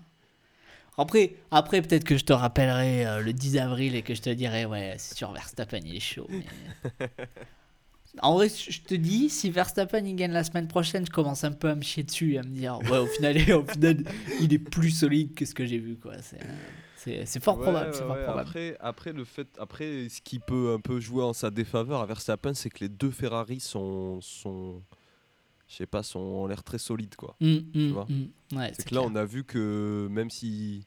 Après, après peut-être que je te rappellerai euh, le 10 avril et que je te dirai, ouais, c'est sûr, Verstappen, il est chaud. mais- en vrai, je te dis, si Verstappen il gagne la semaine prochaine, je commence un peu à me chier dessus et à me dire, ouais, au final, au final il est plus solide que ce que j'ai vu, quoi. C'est, fort Ouais, probable, ouais, fort ouais. probable. Après, après, le fait, après, ce qui peut un peu jouer en sa défaveur à Verstappen, c'est que les deux Ferrari sont, sont je sais pas, sont, ont l'air très solides, quoi. Vois. hum. Ouais, C'est que là, on a vu que même si.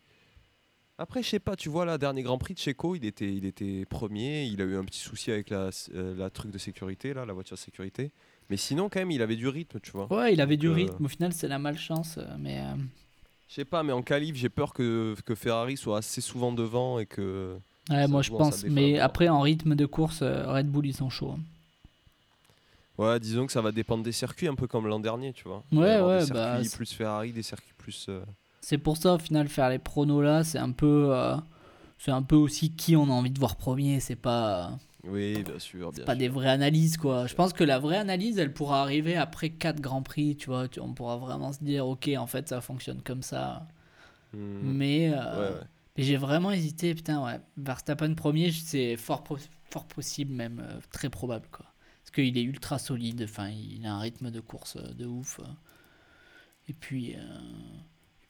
Après, je sais pas, tu vois, là, dernier Grand Prix de Checo, il était, il était premier. Il a eu un petit souci avec la, euh, la truc de sécurité, là, la voiture de sécurité. Mais sinon, quand même, il avait du rythme, tu vois. Ouais, il avait du euh, rythme. Au final, c'est la malchance, euh, mais. euh, Je sais pas, mais en qualif, j'ai peur que, que Ferrari soit assez souvent devant et que. Ouais, moi je pense. Mais après, en rythme de course, Red Bull, ils sont chauds. hein. Ouais, disons que ça va dépendre des circuits, un peu comme l'an dernier, tu vois. Ouais, ouais, Des bah, circuits c'est- plus Ferrari, des circuits plus. C'est pour ça, au final, faire les pronos là, c'est un peu. euh, c'est un peu aussi qui on a envie de voir premier. C'est pas, Oui, bien sûr, bien pas sûr. des vraies analyses, quoi. Je pense que la vraie analyse, elle pourra arriver après 4 grands prix, tu vois. On pourra vraiment se dire, ok, en fait, ça fonctionne comme ça. Hmm. Mais. euh, Ouais, ouais. mais j'ai vraiment hésité, putain, ouais. Verstappen premier, c'est fort, fort possible, même euh, très probable, quoi. Parce qu'il est ultra solide, enfin, il a un rythme de course euh, de ouf. Et puis,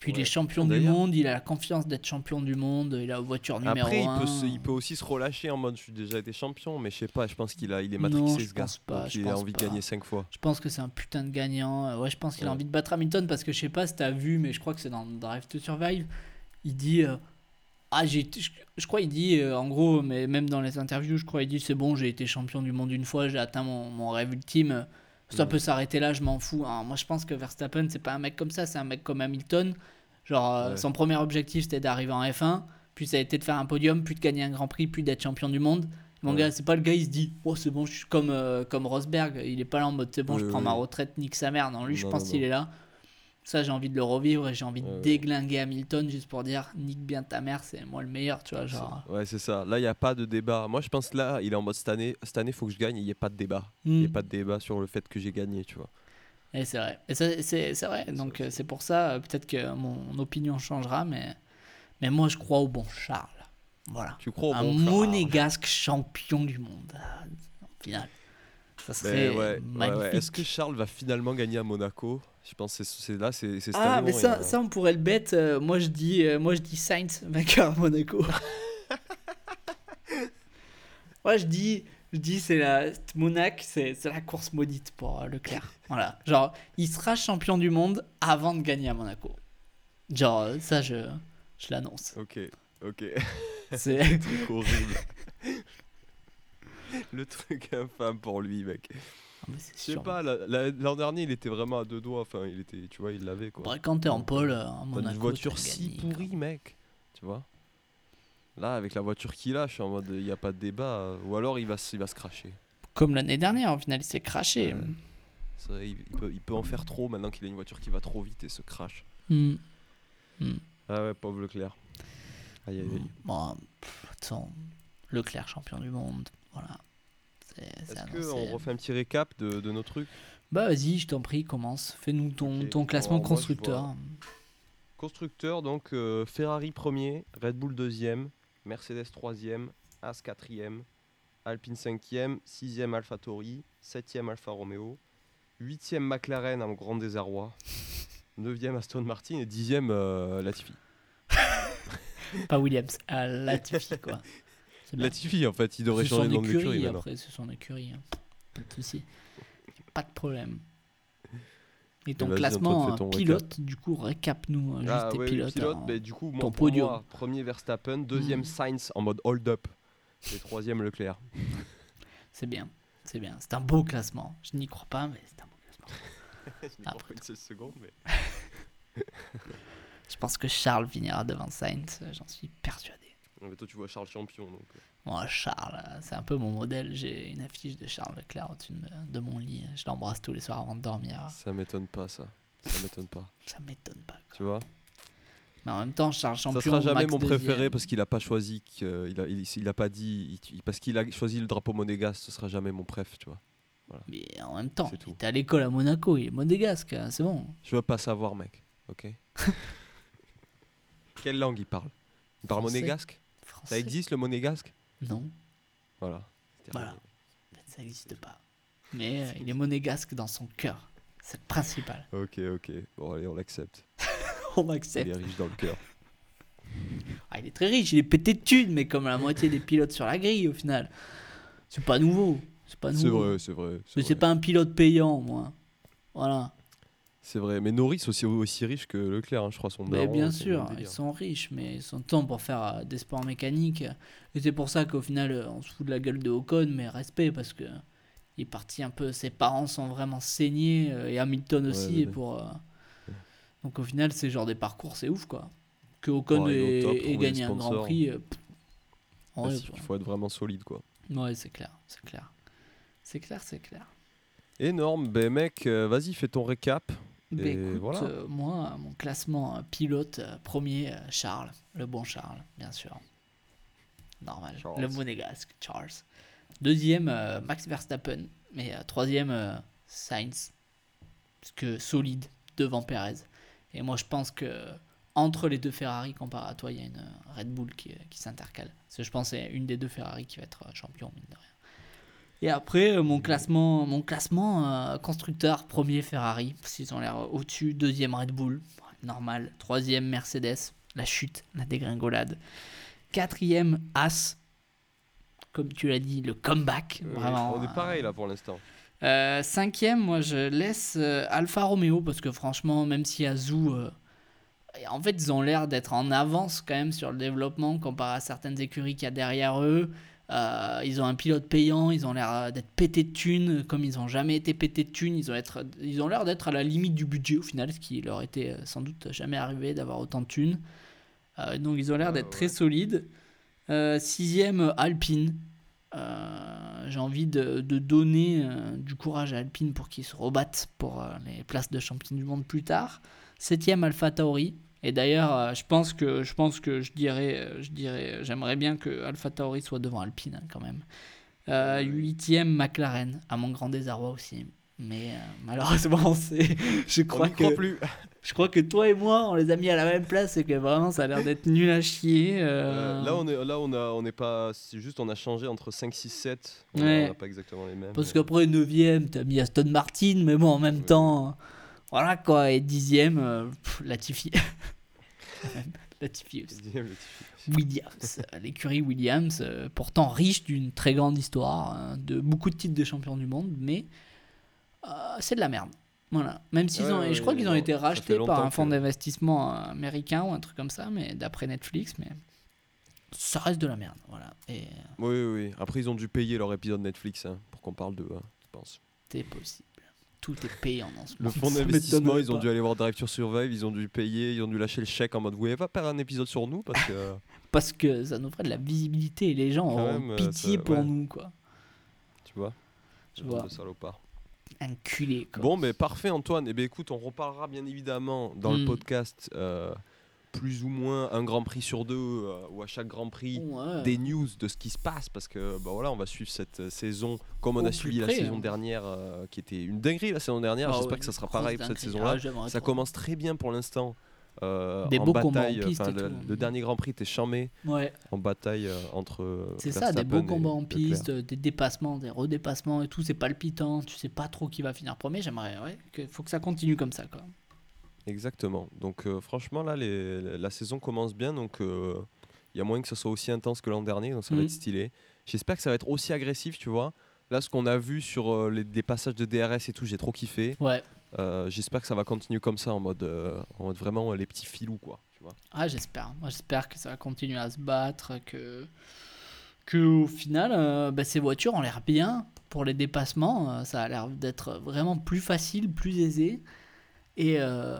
puis il Ouais. est champion du monde, il a la confiance d'être champion du monde, il a la voiture numéro Après, il 1. peut, se- il peut aussi se relâcher en mode je suis déjà été champion, mais je sais pas, je pense qu'il a, il est Non, matrixé je ce gars. pense pas, je il a envie de gagner 5 fois. Je pense que c'est un putain de gagnant. Euh, Ouais, je pense qu'il a envie de battre Hamilton parce que je sais pas si t'as vu, mais je crois que c'est dans Drive to Survive. Il dit. euh, ah, j'ai je, je crois il dit, euh, en gros, mais même dans les interviews, je crois il dit c'est bon, j'ai été champion du monde une fois, j'ai atteint mon, mon rêve ultime. Ça Mm. peut s'arrêter là, je m'en fous. hein. Moi, je pense que Verstappen, c'est pas un mec comme ça, c'est un mec comme Hamilton. Genre, euh, Ouais. son premier objectif, c'était d'arriver en F1, puis ça a été de faire un podium, puis de gagner un Grand Prix, puis d'être champion du monde. Mon Ouais. gars, c'est pas le gars, il se dit, oh, c'est bon, je suis comme, euh, comme Rosberg, il est pas là en mode, c'est bon, je prends oui. ma retraite, nique sa mère. Non, lui, je pense qu'il est là. Ça, j'ai envie de le revivre et j'ai envie de Ouais, déglinguer Hamilton juste pour dire, nique bien ta mère, c'est moi le meilleur, tu vois. Genre, Ouais, c'est ça. Là, il n'y a pas de débat. Moi, je pense là, il est en mode cette année, cette année, faut que je gagne. Il n'y a pas de débat. Il n'y a Hmm. pas de débat sur le fait que j'ai gagné, tu vois. Et c'est vrai. Et ça, c'est, c'est vrai. Donc euh, c'est pour ça, euh, peut-être que mon opinion changera, mais, mais moi je crois au bon Charles. Voilà. Tu crois au un bon Charles monégasque champion du monde. Ah, Au final. Ça Ben serait ouais, ouais, magnifique. ouais. Est-ce que Charles va finalement gagner à Monaco? Je pense que c'est- là, c'est Ah, mais ça, a- ça, on pourrait le bête. euh, moi, je dis, euh, moi, je dis Sainz vainqueur à Monaco. moi, je dis, je dis c'est la Monac, c'est c'est la course maudite pour euh, Leclerc. Voilà. Genre, il sera champion du monde avant de gagner à Monaco. Genre, euh, ça, je, je l'annonce. Ok, ok. C'est. truc horrible. le truc infâme pour lui, mec. Ah, Je sais pas, la- la- l'an dernier, il était vraiment à deux doigts. Enfin, il était, tu vois, il l'avait quoi. Après, quand t'es en pole euh, T'as Monaco. une voiture si pourrie, mec. Tu vois Là, avec la voiture qu'il a, je suis en mode, il n'y a pas de débat. euh, Ou alors, il va, se- il va se cracher. Comme l'année dernière, au final, il s'est craché. Ouais. C'est vrai, il, peut, il peut en faire trop maintenant qu'il a une voiture qui va trop vite et se crache. Hmm. Ah ouais, pauvre Leclerc. Aïe, aïe, aïe. Bon, pff, façon, Leclerc champion du monde. Voilà. Est-ce annoncé. qu'on refait un petit récap de, de nos trucs? Bah vas-y, je t'en prie, commence. Fais-nous ton, Ok. ton classement Alors, moi, constructeur. vois- Constructeur, donc euh, Ferrari premier, Red Bull deuxième, Mercedes troisième, As quatrième, Alpine cinquième, sixième AlphaTauri, septième Alfa Romeo, huitième McLaren en grand désarroi, neuvième Aston Martin et dixième euh, Latifi. Pas Williams, à Latifi quoi. Latifi en fait, il devrait changer le nom de l'écurie après, c'est son écurie. hein. Pas de souci. Pas de problème. Et ton classement hein, ton pilote, du coup, récap-nous hein, juste Ah tes ouais, pilotes. pilote, hein. bah, du coup, moi, ton podium. moi, premier Verstappen, deuxième Mm. Sainz en mode hold-up et troisième Leclerc. C'est bien, c'est bien. C'est un beau classement. Je n'y crois pas, mais c'est un beau classement. Je n'y crois pas une seule seconde, mais... Je pense que Charles finira devant Sainz, j'en suis persuadé. Mais toi, tu vois Charles champion, donc... euh, Moi, Charles, euh, c'est un peu mon modèle. J'ai une affiche de Charles Leclerc au-dessus de, mon lit. Je l'embrasse tous les soirs avant de dormir. Ça m'étonne pas, ça. Ça m'étonne pas. Ça m'étonne pas. quoi. Tu vois? Mais en même temps, Charles champion. Ça sera jamais Max mon préféré deuxième. parce qu'il a pas choisi, il, a, il, il a pas dit, il- parce qu'il a choisi le drapeau monégasque, ce sera jamais mon préf, tu vois. Mais en même temps, il était à l'école à Monaco, il est monégasque, hein, c'est bon. Je veux pas savoir, mec. Ok? Quelle langue il parle? Il parle monégasque? Ça existe le monégasque? Non, Voilà. C'est Voilà. ça n'existe pas. Mais euh, il est monégasque dans son cœur. C'est le principal. Ok, ok. Bon, allez, on l'accepte. On Il accepte. est riche dans le cœur. Ah, il est très riche, il est pété de thunes, mais comme la moitié des pilotes sur la grille au final. C'est pas nouveau. C'est pas C'est nouveau. vrai, c'est vrai. Mais C'est c'est pas un pilote payant, moi. Voilà. C'est vrai. Mais Norris aussi aussi riche que Leclerc, hein, je crois son Mais daron, bien sûr, ils sont riches, mais ils sont temps pour faire euh, des sports mécaniques. Et c'est pour ça qu'au final, euh, on se fout de la gueule de Ocon, mais respect, parce que il est parti un peu. Ses parents sont vraiment saignés, euh, et Hamilton aussi. ouais, et ouais. pour, Donc au final, c'est genre des parcours, c'est ouf, quoi. Que Ocon il ait, top, ait gagné un grand prix. pff. En vrai, Parce qu'il faut être vraiment solide, quoi. ouais, c'est clair, c'est clair. C'est clair, c'est clair. Énorme. Ben, mec, vas-y, fais ton récap. Bah, Et écoute, voilà. euh, moi, mon classement euh, pilote, euh, premier, Charles, le bon Charles, bien sûr. Normal. Charles. Le monégasque, Charles. Deuxième, Max Verstappen. Mais troisième, Sainz. Parce que solide devant Perez. Et moi, je pense que entre les deux Ferrari, comparé à toi, il y a une Red Bull qui, qui s'intercale. Parce que je pense que c'est une des deux Ferrari qui va être champion, mine de rien. Et après, euh, mon classement, mon classement euh, constructeur, premier Ferrari, parce qu'ils ont l'air au-dessus. Deuxième Red Bull, normal. Troisième Mercedes, la chute, la dégringolade. Quatrième As, comme tu l'as dit, le comeback. Vraiment, on est euh, pareil là pour l'instant. euh, cinquième, moi je laisse euh, Alfa Romeo parce que franchement, même si Azou, euh, en fait, ils ont l'air d'être en avance quand même sur le développement comparé à certaines écuries qu'il y a derrière eux. Euh, ils ont un pilote payant, ils ont l'air d'être pétés de thunes, comme ils n'ont jamais été pétés de thunes. Ils ont, être, ils ont l'air d'être à la limite du budget au final, ce qui leur était euh, sans doute jamais arrivé d'avoir autant de thunes. Euh, donc ils ont l'air Ah, d'être ouais. très solides. Euh, sixième, Alpine. J'ai envie de, de donner du courage à Alpine pour qu'ils se rebattent pour les places de champion du monde plus tard. Septième, Alpha Tauri. Et d'ailleurs, euh, je pense que je pense que je dirais, euh, je dirais, j'aimerais bien que Alpha Tauri soit devant Alpine hein, quand même. Euh, Huitième, McLaren, à mon grand désarroi aussi. Mais euh, malheureusement, c'est, je On crois croit que, plus. je crois que toi et moi, on les a mis à la même place et que vraiment, ça a l'air d'être nul à chier. euh. Euh, là, on est, là, on a, on n'est pas. C'est juste, on a changé entre 5, 6, 7. On Ouais. n'a pas exactement les mêmes. Parce mais- qu'après 9ème, t'as mis Aston Martin, mais bon, en même Ouais. temps, voilà quoi. Et 10ème, euh, pff, Latifi. Latifi aussi. Dixième, le Tifi. Williams, euh, l'écurie Williams, euh, pourtant riche d'une très grande histoire, hein, de beaucoup de titres de champion du monde, mais euh, c'est de la merde. Voilà. Même s'ils Ouais, ont, et je crois qu'ils ont été rachetés par un fonds que- d'investissement américain ou un truc comme ça, mais d'après Netflix, mais ça reste de la merde. Voilà. Et Oui, oui, oui. Après, ils ont dû payer leur épisode Netflix hein, pour qu'on parle d'eux, hein, je pense. c'est possible. Tout est payant dans ce Le fonds d'investissement, ils ont dû aller voir Drive to Survive, ils ont dû payer, ils ont dû lâcher le chèque en mode vous voulez pas faire un épisode sur nous parce que Parce que ça nous ferait de la visibilité et les gens auront même, euh, pitié ça- pour ouais. nous, quoi. tu vois. Tu vois. de salopard. Enculé, quoi. Bon, mais parfait Antoine. Et ben écoute, on reparlera bien évidemment dans le Mm. podcast euh, plus ou moins un Grand Prix sur deux euh, ou à chaque Grand Prix. Ouais. des news de ce qui se passe parce que bah voilà on va suivre cette euh, saison comme on Au a suivi la saison hein. dernière euh, qui était une dinguerie la saison dernière Ah j'espère ouais, que ça sera pareil pour cette saison là Ah, ça commence très bien pour l'instant euh, Des en beaux combats en piste et le, tout. le dernier Grand Prix était charmé Ouais. en bataille entre C'est ça, des beaux combats en piste, des dépassements, des redépassements et tout, c'est palpitant, tu sais pas trop qui va finir premier, j'aimerais, ouais, que, faut que ça continue comme ça, quoi. Exactement. Donc euh, franchement là les- la saison commence bien donc euh, il y a moyen que ce soit aussi intense que l'an dernier donc ça va Mhm. être stylé. J'espère que ça va être aussi agressif tu vois. Là ce qu'on a vu sur euh, les, des passages de DRS et tout j'ai trop kiffé. Ouais, Euh, J'espère que ça va continuer comme ça en mode, euh, en mode vraiment euh, les petits filous quoi. Tu vois. ah, j'espère, moi j'espère que ça va continuer à se battre, que, que au final, euh, bah, ces voitures ont l'air bien. Pour les dépassements, euh, ça a l'air d'être vraiment plus facile, plus aisé, et, euh,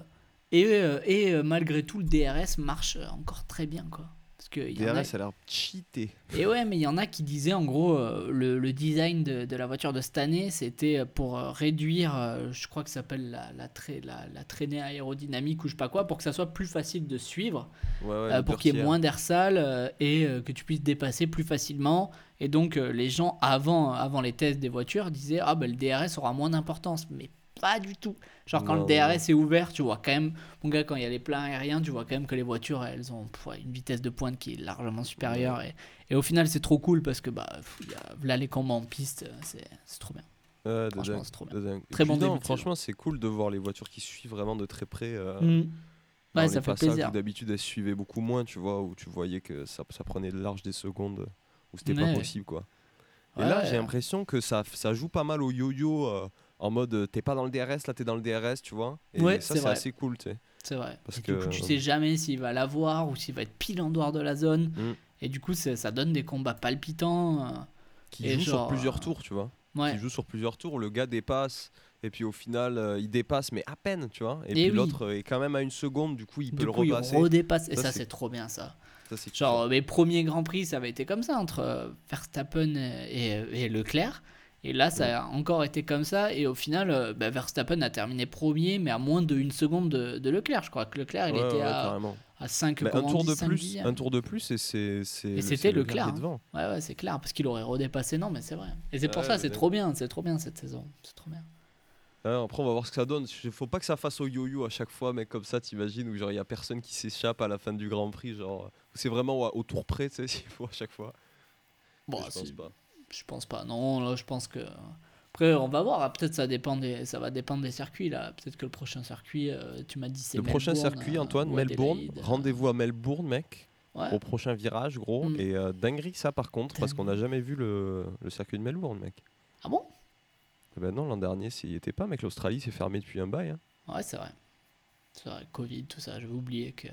et, euh, et euh, malgré tout, le DRS marche encore très bien, quoi. Parce que en a- DRS a l'air cheaté. Et ouais, mais il y en a qui disaient en gros euh, le, le design de, de la voiture de cette année, c'était pour euh, réduire, euh, je crois que ça s'appelle la, la, trai- la, la traînée aérodynamique ou je sais pas quoi, pour que ça soit plus facile de suivre, Ouais, ouais, euh, le pour qu'il y ait moins d'air sale euh, et euh, que tu puisses dépasser plus facilement. Et donc euh, les gens avant, avant les tests des voitures disaient ah ben le DRS aura moins d'importance, mais pas du tout. Genre quand Non, le DRS est ouvert, tu vois quand même, mon gars, quand il y a les plans aériens, tu vois quand même que les voitures elles ont pff, une vitesse de pointe qui est largement supérieure. Et, et au final, c'est trop cool parce que bah, pff, a, là les combats en piste, euh, c'est trop bien. De Franchement, c'est trop bien. de Très bon début Franchement, c'est cool de voir les voitures qui suivent vraiment de très près. euh, Mm. Ouais, ça fait plaisir. D'habitude, elles suivaient beaucoup moins, tu vois, où tu voyais que ça, ça prenait large des secondes, où c'était Ouais. pas possible, quoi. Et Ouais, là, j'ai l'impression que ça, ça joue pas mal au yo-yo, euh, en mode euh, t'es pas dans le DRS, là t'es dans le DRS, tu vois. Et Ouais, ça, c'est assez cool, tu sais. C'est vrai. Parce Et du coup, que- tu sais jamais s'il va l'avoir ou s'il va être pile en dehors de la zone. Mm. Et du coup, c'est- ça donne des combats palpitants. euh, Qui Et joue genre, sur plusieurs euh, tours, tu vois. Ouais. qui joue sur plusieurs tours. Le gars dépasse, et puis au final, euh, il dépasse, mais à peine, tu vois. Et, Et puis oui. l'autre est quand même à une seconde, du coup, il peut Du le coup, il repasser. redépasse. Et Ça, ça, c'est- trop bien, ça. Ça, c'est Genre, kiffant. mes premiers Grands Prix, ça avait été comme ça entre euh, Verstappen et, et Leclerc. Et là, ça a encore été comme ça. Et au final, euh, bah, Verstappen a terminé premier, mais à moins d'une seconde de, de Leclerc. Je crois que Leclerc, il Ouais, était ouais, à, carrément. à 5 Mais un tour dit, de 5 plus, un tour de plus, et c'est Et c'était Leclerc, hein. devant. Ouais, ouais, c'est clair, parce qu'il aurait redépassé, non, mais c'est vrai. Et c'est pour Ouais, ça, c'est trop bien, c'est trop bien cette saison. C'est trop bien. Ouais, après, on va voir ce que ça donne. Il faut pas que ça fasse au yo-yo à chaque fois, mais comme ça, t'imagines, où genre il y a personne qui s'échappe à la fin du Grand Prix, genre c'est vraiment au, tour près, tu sais, s'il faut à chaque fois. Bon, je pense pas. Je pense pas. Non, là, je pense que. Après, on va voir. Ah, Peut-être ça dépend des, ça va dépendre des circuits là. Peut-être que le prochain circuit, euh, tu m'as dit c'est Le prochain circuit, euh, Antoine, ou Melbourne. Rendez-vous à Melbourne, mec. Ouais. Au prochain virage, gros. Mm. Et euh, dinguerie, ça, par contre, parce qu'on n'a jamais vu le, le circuit de Melbourne, mec. Ah bon? Eh Ben non, l'an dernier, il était pas, mec. L'Australie s'est fermée depuis un bail. hein. Ouais, c'est vrai. C'est vrai, Covid, tout ça. J'avais oublié que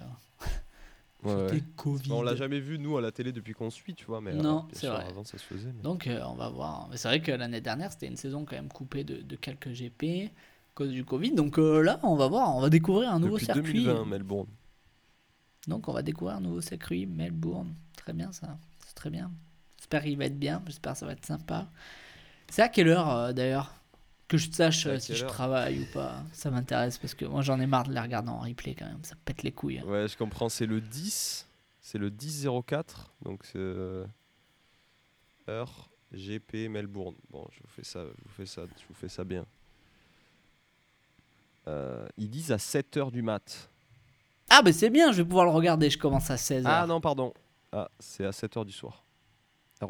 Ouais, ouais. C'était Covid. Bon, on l'a jamais vu nous à la télé depuis qu'on suit, tu vois. Mais Non, c'est sûr, vrai. Avant ça se faisait. mais- Donc euh, on va voir. Mais c'est vrai que l'année dernière, c'était une saison quand même coupée de, de quelques GP à cause du Covid. Donc euh, là, on va voir, on va découvrir un nouveau Depuis circuit. 2020, Melbourne. Donc on va découvrir un nouveau circuit, Melbourne. Très bien ça, c'est très bien. J'espère qu'il va être bien, j'espère que ça va être sympa. C'est à quelle heure euh, d'ailleurs? Que je sache euh, si quelle je travaille ou pas. Ça m'intéresse parce que moi j'en ai marre de les regarder en replay quand même, ça pète les couilles. hein. Ouais, je comprends. C'est le 10. C'est le 10-04. Donc c'est. euh, Heure GP Melbourne. Bon, je vous fais ça, je vous fais ça, je vous fais ça bien. Euh, ils disent à 7h du mat. Ah bah c'est bien, je vais pouvoir le regarder, je commence à 16h. Ah non, pardon. Ah, c'est à 7h du soir.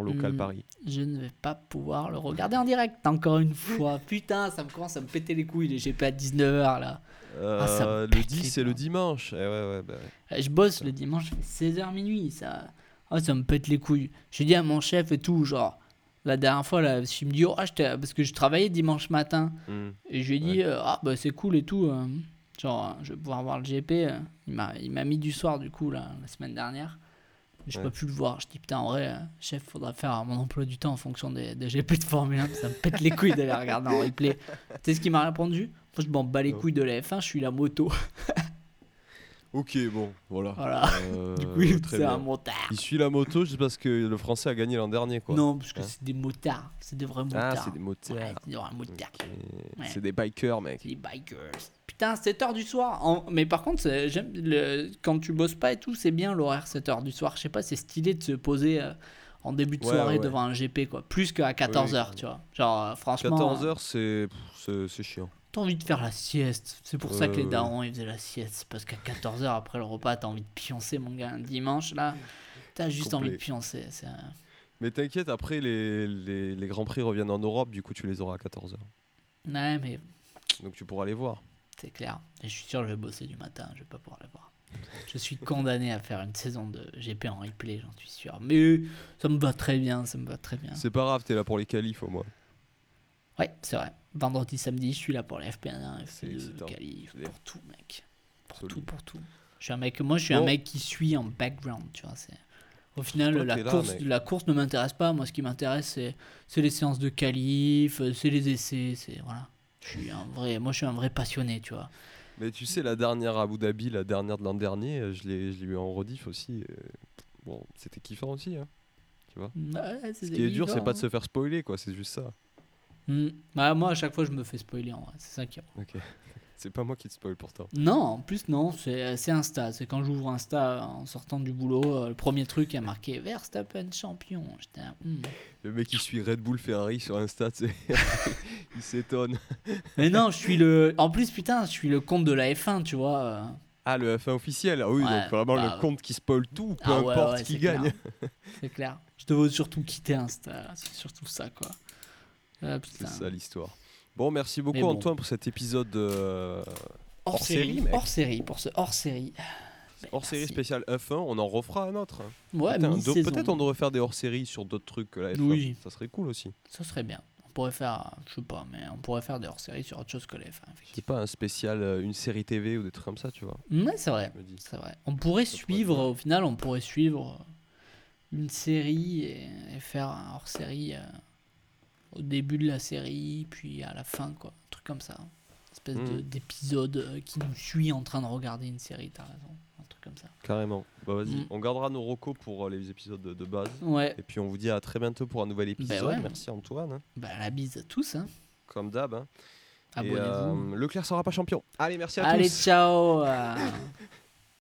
Locale Hmm. Paris. Je ne vais pas pouvoir le regarder en direct, encore une fois. Putain, ça me commence à me péter les couilles les GP à 19h là. Ah, ça me Euh, le pète 10, les c'est le dimanche. Eh ouais, ouais, bah ouais. Euh, Je bosse le dimanche, je fais 16h minuit, ça. Ah, ça me pète les couilles. J'ai dit à mon chef et tout, genre, la dernière fois, là, il me dit, oh, je t'ai- parce que je travaillais dimanche matin, Hmm. et je lui ai dit, euh, ah, bah c'est cool et tout, euh, genre, je vais pouvoir voir le GP. Il m'a il m'a mis du soir, du coup, là, la semaine dernière. Je Ouais. peux plus le voir. Je dis, putain, en vrai, euh, chef, faudra faire mon emploi du temps en fonction des, des GP de Formule 1, ça me pète les couilles d'aller regarder en replay. tu sais ce qu'il m'a répondu? Moi, je m'en bats les couilles de la F1, je suis la moto. Ok, bon, voilà. Voilà. Euh, Du coup, c'est un motard. Il suit la moto juste parce que le français a gagné l'an dernier, quoi. Non, parce que Hein c'est des motards. C'est des vrais Ah, motards. c'est des motards. Ouais, c'est des vrais motards. Ouais. C'est des bikers, mec. C'est des bikers. Putain, 7h du soir. En- Mais par contre, j'aime le... quand tu bosses pas et tout, c'est bien l'horaire 7h du soir. Je sais pas, c'est stylé de se poser euh, en début de Ouais, soirée ouais. devant un GP, quoi. Plus qu'à 14h, tu vois. Genre, euh, franchement, 14h, c'est pff, c'est- c'est chiant. T'as envie de faire la sieste. C'est pour ça que les ouais. darons, ils faisaient la sieste. Parce qu'à 14h, après le repas, t'as envie de pioncer, mon gars. Un dimanche, là, t'as juste envie de pioncer. C'est... euh, Mais t'inquiète, après, les, les, les Grands Prix reviennent en Europe, du coup, tu les auras à 14h. Ouais, mais Donc tu pourras les voir. C'est clair. Et je suis sûr que je vais bosser du matin, je vais pas pouvoir le voir. Je suis condamné à faire une saison de GP en replay, j'en suis sûr. Mais ça me va très bien, ça me va très bien. C'est pas grave, t'es là pour les qualifs au moins. Ouais, c'est vrai. Vendredi, samedi, je suis là pour les FP1, C'est FP2, excitant. qualif, C'est pour tout, mec. Pour tout, pour tout. Je suis un mec, moi, je suis un mec qui suit en background, tu vois. C'est... Au final, la là, course, mec. la course ne m'intéresse pas. Moi, ce qui m'intéresse, c'est, c'est les séances de qualif, euh, c'est les essais, c'est voilà. Je suis un vrai, moi, je suis un vrai passionné, tu vois. Mais tu sais, la dernière à Abu Dhabi, la dernière de l'an dernier, euh, je l'ai je l'ai eu en rediff aussi. euh, Bon, c'était kiffant aussi. Hein. Ouais, Ce qui est dur, c'est pas de se faire spoiler, quoi. C'est juste ça. Hmm. Bah, moi, à chaque fois, je me fais spoiler. en vrai. C'est ça qui est. Ok. C'est pas moi qui te spoil pourtant. Non, en plus, non, c'est c'est Insta. C'est quand j'ouvre Insta en sortant du boulot, euh, le premier truc a marqué Verstappen champion. J'étais là, hmm. Le mec qui suit Red Bull Ferrari sur Insta, il s'étonne. Mais non, je suis le. En plus, putain, je suis le compte de la F1, tu vois. euh. Ah, le F1 officiel, ah oui, Ouais, donc vraiment bah, le compte qui spoil tout, peu Ah importe ouais, qui c'est gagne. clair. C'est clair. Je devrais surtout quitter Insta. C'est surtout ça, quoi. Ah, C'est ça l'histoire. Bon, merci beaucoup bon. Antoine pour cet épisode euh, Hors, hors série, hors série, pour ce hors série. hors série spéciale F1. On en refera un autre. hein. Ouais, Peut-être on devrait faire des hors séries sur d'autres trucs que la F1. Oui. Ça serait cool aussi. Ça serait bien. On pourrait faire, je sais pas, mais on pourrait faire des hors séries sur autre chose que les F1, C'est pas un spécial, euh, une série TV ou des trucs comme ça, tu vois. Ouais, c'est vrai. C'est vrai. On pourrait Ça suivre, au final, on pourrait suivre une série et, et faire un hors série euh, au début de la série, puis à la fin, quoi. Un truc comme ça. Une espèce Mhm. d'épisode euh, qui nous suit en train de regarder une série, t'as raison. Un truc comme ça. Carrément. Bah vas-y, Mm. on gardera nos recos pour euh, les épisodes de, de base. Ouais, Et puis on vous dit à très bientôt pour un nouvel épisode. ouais. Merci Antoine, hein. bah la bise à tous, hein. comme d'hab. hein. Abonnez-vous. euh, Leclerc sera pas champion. Allez, merci à Allez, tous. ciao euh.